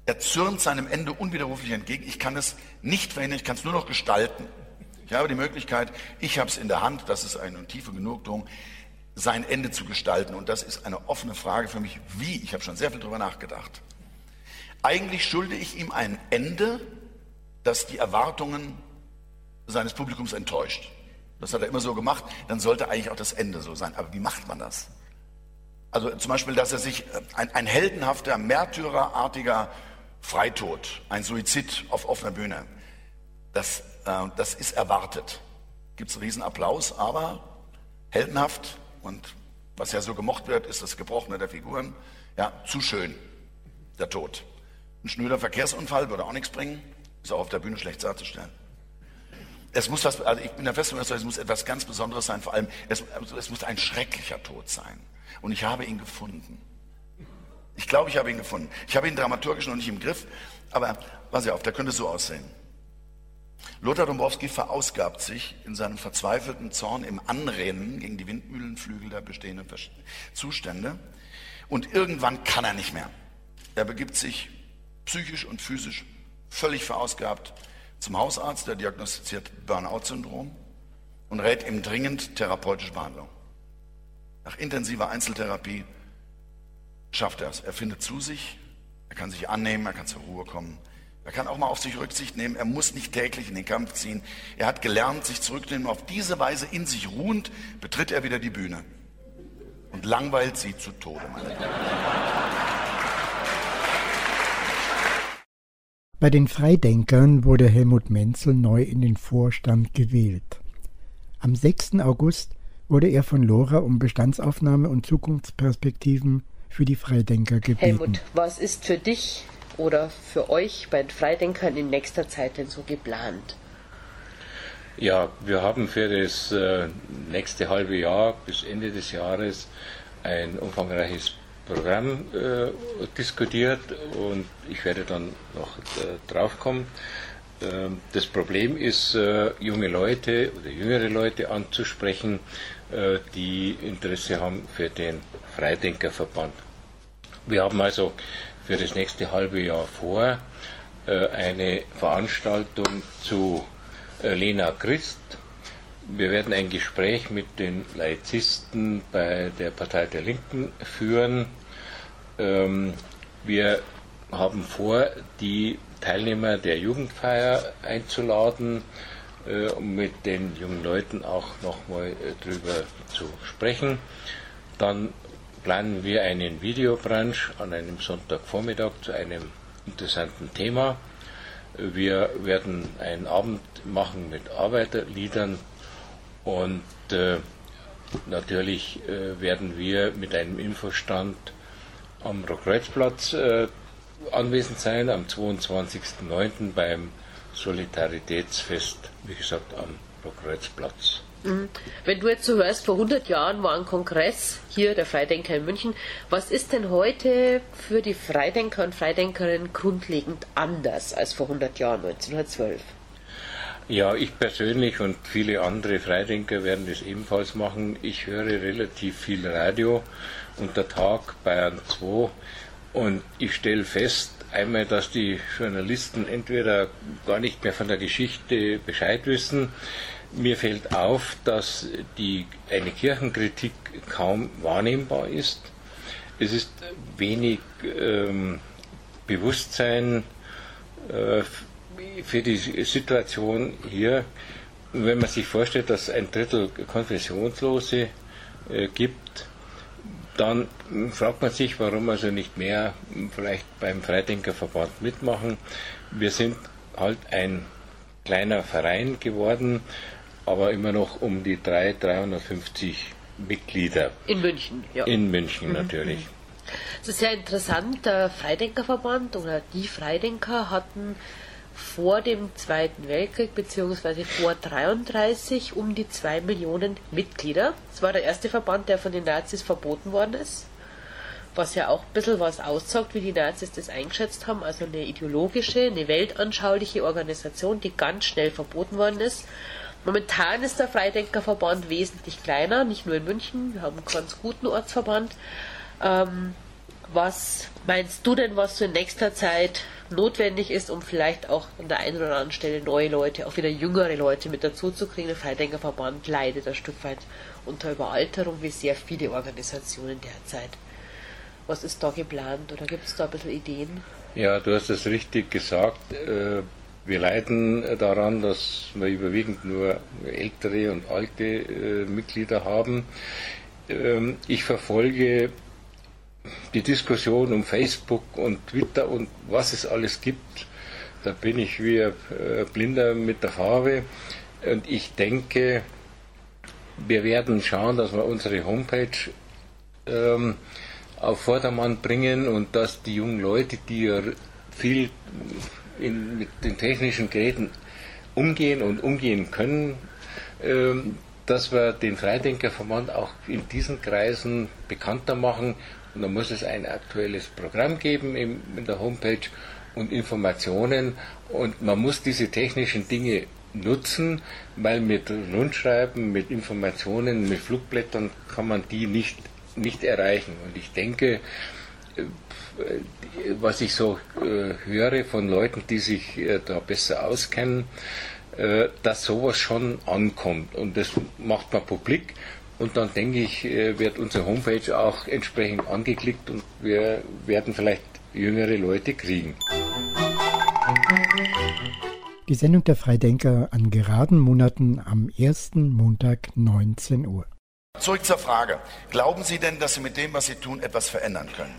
er zürnt seinem Ende unwiderruflich entgegen. Ich kann es nicht verhindern, ich kann es nur noch gestalten. Ich habe die Möglichkeit, ich habe es in der Hand, das ist eine tiefe Genugtuung. Sein Ende zu gestalten. Und das ist eine offene Frage für mich, wie. Ich habe schon sehr viel darüber nachgedacht. Eigentlich schulde ich ihm ein Ende, das die Erwartungen seines Publikums enttäuscht. Das hat er immer so gemacht, dann sollte eigentlich auch das Ende so sein. Aber wie macht man das? Also zum Beispiel, dass er sich äh, ein, ein heldenhafter, märtyrerartiger Freitod, ein Suizid auf offener Bühne, das, äh, das ist erwartet. Gibt es einen Riesenapplaus, aber heldenhaft und was ja so gemocht wird, ist das Gebrochene der Figuren. Ja, zu schön, der Tod. Ein schnöder Verkehrsunfall würde auch nichts bringen, ist auch auf der Bühne schlecht darzustellen. Es muss was, also ich bin der Überzeugung, es muss etwas ganz Besonderes sein, vor allem, es, also es muss ein schrecklicher Tod sein. Und ich habe ihn gefunden. Ich glaube, ich habe ihn gefunden. Ich habe ihn dramaturgisch noch nicht im Griff, aber pass auf, der könnte so aussehen. Lothar Dombrowski verausgabt sich in seinem verzweifelten Zorn im Anrennen gegen die Windmühlenflügel der bestehenden Zustände und irgendwann kann er nicht mehr. Er begibt sich psychisch und physisch völlig verausgabt zum Hausarzt, der diagnostiziert Burnout-Syndrom und rät ihm dringend therapeutische Behandlung. Nach intensiver Einzeltherapie schafft er es. Er findet zu sich, er kann sich annehmen, er kann zur Ruhe kommen. Er kann auch mal auf sich Rücksicht nehmen. Er muss nicht täglich in den Kampf ziehen. Er hat gelernt, sich zurückzunehmen. Auf diese Weise in sich ruhend betritt er wieder die Bühne und langweilt sie zu Tode, meine Damen. Bei den Freidenkern wurde Helmut Menzel neu in den Vorstand gewählt. Am 6. August wurde er von Lora um Bestandsaufnahme und Zukunftsperspektiven für die Freidenker gebeten. Helmut, was ist für dich oder für euch bei den Freidenkern in nächster Zeit denn so geplant? Ja, wir haben für das äh, nächste halbe Jahr bis Ende des Jahres ein umfangreiches Programm äh, diskutiert und ich werde dann noch äh, draufkommen. Ähm, das Problem ist, äh, junge Leute oder jüngere Leute anzusprechen, äh, die Interesse haben für den Freidenkerverband. Wir haben also für das nächste halbe Jahr vor äh, eine Veranstaltung zu äh, Lena Christ. Wir werden ein Gespräch mit den Laizisten bei der Partei der Linken führen. Ähm, wir haben vor, die Teilnehmer der Jugendfeier einzuladen, äh, um mit den jungen Leuten auch nochmal drüber zu sprechen. Dann planen wir einen Videobrunch an einem Sonntagvormittag zu einem interessanten Thema. Wir werden einen Abend machen mit Arbeiterliedern und äh, natürlich äh, werden wir mit einem Infostand am Rockreuzplatz äh, anwesend sein, am 22.09. beim Solidaritätsfest, wie gesagt, am Rockreuzplatz. Mhm. Wenn du jetzt so hörst, vor 100 Jahren war ein Kongress hier, der Freidenker in München. Was ist denn heute für die Freidenker und Freidenkerinnen grundlegend anders als vor 100 Jahren, 1912? Ja, ich persönlich und viele andere Freidenker werden das ebenfalls machen. Ich höre relativ viel Radio unter Tag Bayern 2 und ich stelle fest, einmal, dass die Journalisten entweder gar nicht mehr von der Geschichte Bescheid wissen, mir fällt auf, dass die, eine Kirchenkritik kaum wahrnehmbar ist. Es ist wenig ähm, Bewusstsein äh, für die Situation hier. Wenn man sich vorstellt, dass es ein Drittel Konfessionslose äh, gibt, dann fragt man sich, warum also nicht mehr vielleicht beim Freidenkerverband mitmachen. Wir sind halt ein kleiner Verein geworden, aber immer noch um die 300, 350 Mitglieder. In München, ja. In München mhm. natürlich. Es ist sehr interessant, der Freidenkerverband oder die Freidenker hatten vor dem Zweiten Weltkrieg bzw. vor 33 um die 2 Millionen Mitglieder. Es war der erste Verband, der von den Nazis verboten worden ist. Was ja auch ein bisschen was aussagt, wie die Nazis das eingeschätzt haben. Also eine ideologische, eine weltanschauliche Organisation, die ganz schnell verboten worden ist. Momentan ist der Freidenkerverband wesentlich kleiner, nicht nur in München, wir haben einen ganz guten Ortsverband. Ähm, Was meinst du denn, was so in nächster Zeit notwendig ist, um vielleicht auch an der einen oder anderen Stelle neue Leute, auch wieder jüngere Leute mit dazu zu kriegen? Der Freidenkerverband leidet ein Stück weit unter Überalterung, wie sehr viele Organisationen derzeit. Was ist da geplant oder gibt es da ein bisschen Ideen? Ja, du hast es richtig gesagt. Äh, wir leiden daran, dass wir überwiegend nur ältere und alte äh, Mitglieder haben. Ähm, ich verfolge die Diskussion um Facebook und Twitter und was es alles gibt. Da bin ich wie ein äh, Blinder mit der Farbe. Und ich denke, wir werden schauen, dass wir unsere Homepage ähm, auf Vordermann bringen und dass die jungen Leute, die ja viel in, mit den technischen Geräten umgehen und umgehen können, ähm, dass wir den Freidenkerverband auch in diesen Kreisen bekannter machen. Und da muss es ein aktuelles Programm geben in, in der Homepage und Informationen. Und man muss diese technischen Dinge nutzen, weil mit Rundschreiben, mit Informationen, mit Flugblättern kann man die nicht, nicht erreichen. Und ich denke, was ich so äh, höre von Leuten, die sich äh, da besser auskennen, dass sowas schon ankommt. Und das macht man publik. Und dann denke ich, wird unsere Homepage auch entsprechend angeklickt und wir werden vielleicht jüngere Leute kriegen. Die Sendung der Freidenker an geraden Monaten am ersten Montag 19 Uhr. Zurück zur Frage. Glauben Sie denn, dass Sie mit dem, was Sie tun, etwas verändern können?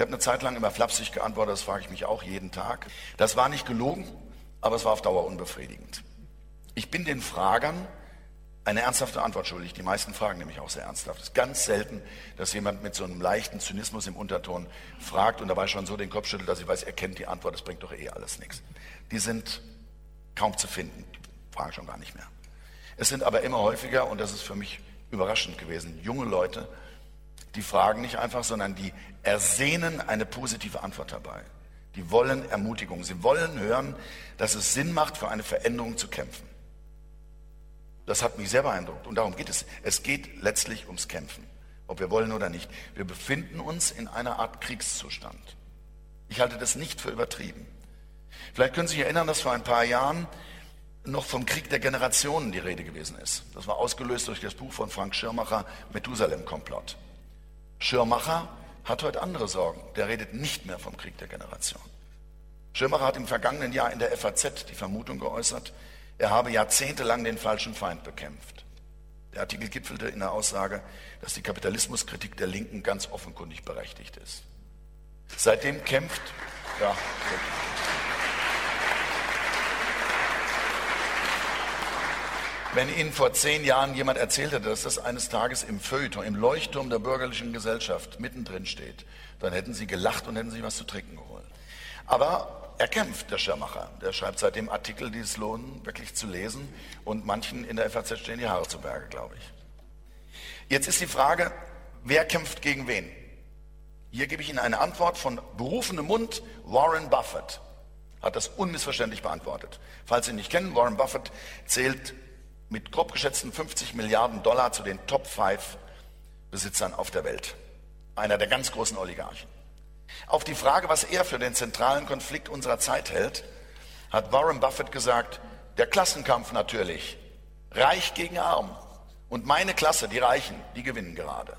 Ich habe eine Zeit lang immer flapsig geantwortet, das frage ich mich auch jeden Tag. Das war nicht gelogen, aber es war auf Dauer unbefriedigend. Ich bin den Fragern eine ernsthafte Antwort schuldig. Die meisten fragen nämlich auch sehr ernsthaft. Es ist ganz selten, dass jemand mit so einem leichten Zynismus im Unterton fragt und dabei schon so den Kopf schüttelt, dass ich weiß, er kennt die Antwort, das bringt doch eh alles nichts. Die sind kaum zu finden, fragen schon gar nicht mehr. Es sind aber immer häufiger, und das ist für mich überraschend gewesen, junge Leute, die fragen nicht einfach, sondern die ersehnen eine positive Antwort dabei. Die wollen Ermutigung. Sie wollen hören, dass es Sinn macht, für eine Veränderung zu kämpfen. Das hat mich sehr beeindruckt. Und darum geht es. Es geht letztlich ums Kämpfen. Ob wir wollen oder nicht. Wir befinden uns in einer Art Kriegszustand. Ich halte das nicht für übertrieben. Vielleicht können Sie sich erinnern, dass vor ein paar Jahren noch vom Krieg der Generationen die Rede gewesen ist. Das war ausgelöst durch das Buch von Frank Schirmacher, Methusalem-Komplott. Schirmacher hat heute andere Sorgen. Der redet nicht mehr vom Krieg der Generation. Schirmacher hat im vergangenen Jahr in der FAZ die Vermutung geäußert, er habe jahrzehntelang den falschen Feind bekämpft. Der Artikel gipfelte in der Aussage, dass die Kapitalismuskritik der Linken ganz offenkundig berechtigt ist. Seitdem kämpft, ja, Wenn Ihnen vor zehn Jahren jemand erzählt hätte, dass das eines Tages im Feuilleton, im Leuchtturm der bürgerlichen Gesellschaft mittendrin steht, dann hätten Sie gelacht und hätten sich was zu trinken geholt. Aber er kämpft, der Schirmacher. Der schreibt seitdem Artikel, die es lohnen, wirklich zu lesen. Und manchen in der FAZ stehen die Haare zu Berge, glaube ich. Jetzt ist die Frage, wer kämpft gegen wen? Hier gebe ich Ihnen eine Antwort von berufenem Mund. Warren Buffett hat das unmissverständlich beantwortet. Falls Sie ihn nicht kennen, Warren Buffett zählt mit grob geschätzten 50 Milliarden Dollar zu den Top 5 Besitzern auf der Welt. Einer der ganz großen Oligarchen. Auf die Frage, was er für den zentralen Konflikt unserer Zeit hält, hat Warren Buffett gesagt, der Klassenkampf natürlich. Reich gegen Arm. Und meine Klasse, die Reichen, die gewinnen gerade.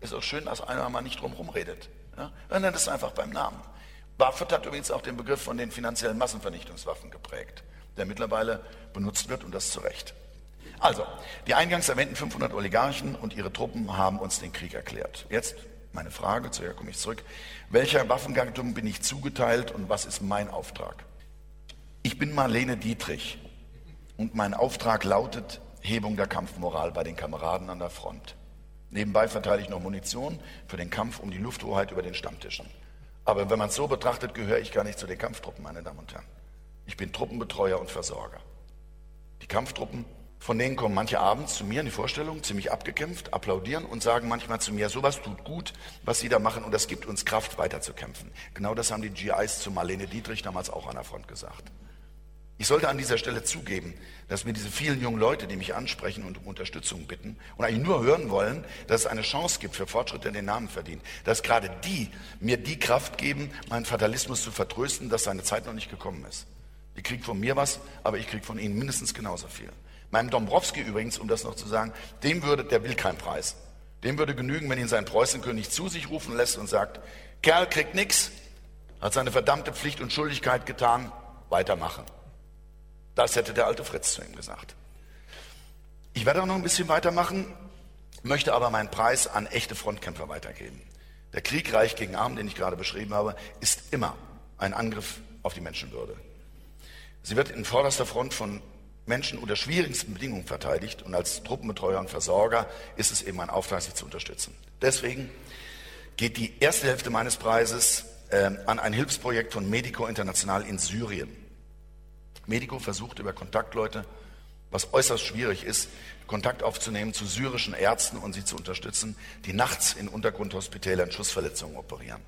Ist auch schön, dass einer mal nicht drumherum redet. Ja? Er nennt es einfach beim Namen. Buffett hat übrigens auch den Begriff von den finanziellen Massenvernichtungswaffen geprägt der mittlerweile benutzt wird und das zu Recht. Also, die eingangs erwähnten 500 Oligarchen und ihre Truppen haben uns den Krieg erklärt. Jetzt meine Frage, zu der komme ich zurück. Welcher Waffengattung bin ich zugeteilt und was ist mein Auftrag? Ich bin Marlene Dietrich und mein Auftrag lautet Hebung der Kampfmoral bei den Kameraden an der Front. Nebenbei verteile ich noch Munition für den Kampf um die Lufthoheit über den Stammtischen. Aber wenn man es so betrachtet, gehöre ich gar nicht zu den Kampftruppen, meine Damen und Herren. Ich bin Truppenbetreuer und Versorger. Die Kampftruppen, von denen kommen manche abends zu mir in die Vorstellung, ziemlich abgekämpft, applaudieren und sagen manchmal zu mir, sowas tut gut, was Sie da machen und das gibt uns Kraft, weiterzukämpfen. Genau das haben die GIs zu Marlene Dietrich damals auch an der Front gesagt. Ich sollte an dieser Stelle zugeben, dass mir diese vielen jungen Leute, die mich ansprechen und um Unterstützung bitten und eigentlich nur hören wollen, dass es eine Chance gibt für Fortschritt, der den Namen verdient, dass gerade die mir die Kraft geben, meinen Fatalismus zu vertrösten, dass seine Zeit noch nicht gekommen ist. Die kriegen von mir was, aber ich kriege von ihnen mindestens genauso viel. Meinem Dombrowski übrigens, um das noch zu sagen, dem würde, der will keinen Preis. Dem würde genügen, wenn ihn sein Preußenkönig zu sich rufen lässt und sagt, Kerl kriegt nix, hat seine verdammte Pflicht und Schuldigkeit getan, weitermachen. Das hätte der alte Fritz zu ihm gesagt. Ich werde auch noch ein bisschen weitermachen, möchte aber meinen Preis an echte Frontkämpfer weitergeben. Der Krieg reich gegen arm, den ich gerade beschrieben habe, ist immer ein Angriff auf die Menschenwürde. Sie wird in vorderster Front von Menschen unter schwierigsten Bedingungen verteidigt und als Truppenbetreuer und Versorger ist es eben mein Auftrag, sie zu unterstützen. Deswegen geht die erste Hälfte meines Preises äh, an ein Hilfsprojekt von Medico International in Syrien. Medico versucht über Kontaktleute, was äußerst schwierig ist, Kontakt aufzunehmen zu syrischen Ärzten und sie zu unterstützen, die nachts in Untergrundhospitälern Schussverletzungen operieren.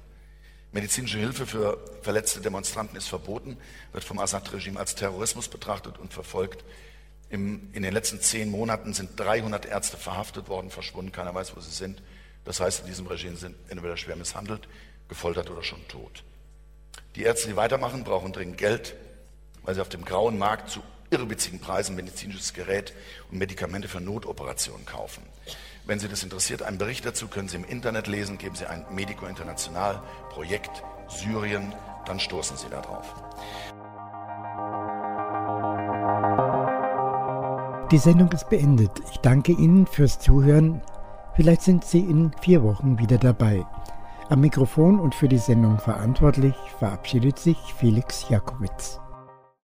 Medizinische Hilfe für verletzte Demonstranten ist verboten, wird vom Assad-Regime als Terrorismus betrachtet und verfolgt. Im, in den letzten zehn Monaten sind 300 Ärzte verhaftet worden, verschwunden, keiner weiß, wo sie sind. Das heißt, in diesem Regime sind entweder schwer misshandelt, gefoltert oder schon tot. Die Ärzte, die weitermachen, brauchen dringend Geld, weil sie auf dem grauen Markt zu irrwitzigen Preisen medizinisches Gerät und Medikamente für Notoperationen kaufen. Wenn Sie das interessiert, einen Bericht dazu können Sie im Internet lesen, geben Sie ein Medico International Projekt Syrien, dann stoßen Sie darauf. Die Sendung ist beendet. Ich danke Ihnen fürs Zuhören. Vielleicht sind Sie in vier Wochen wieder dabei. Am Mikrofon und für die Sendung verantwortlich verabschiedet sich Felix Jakowitz.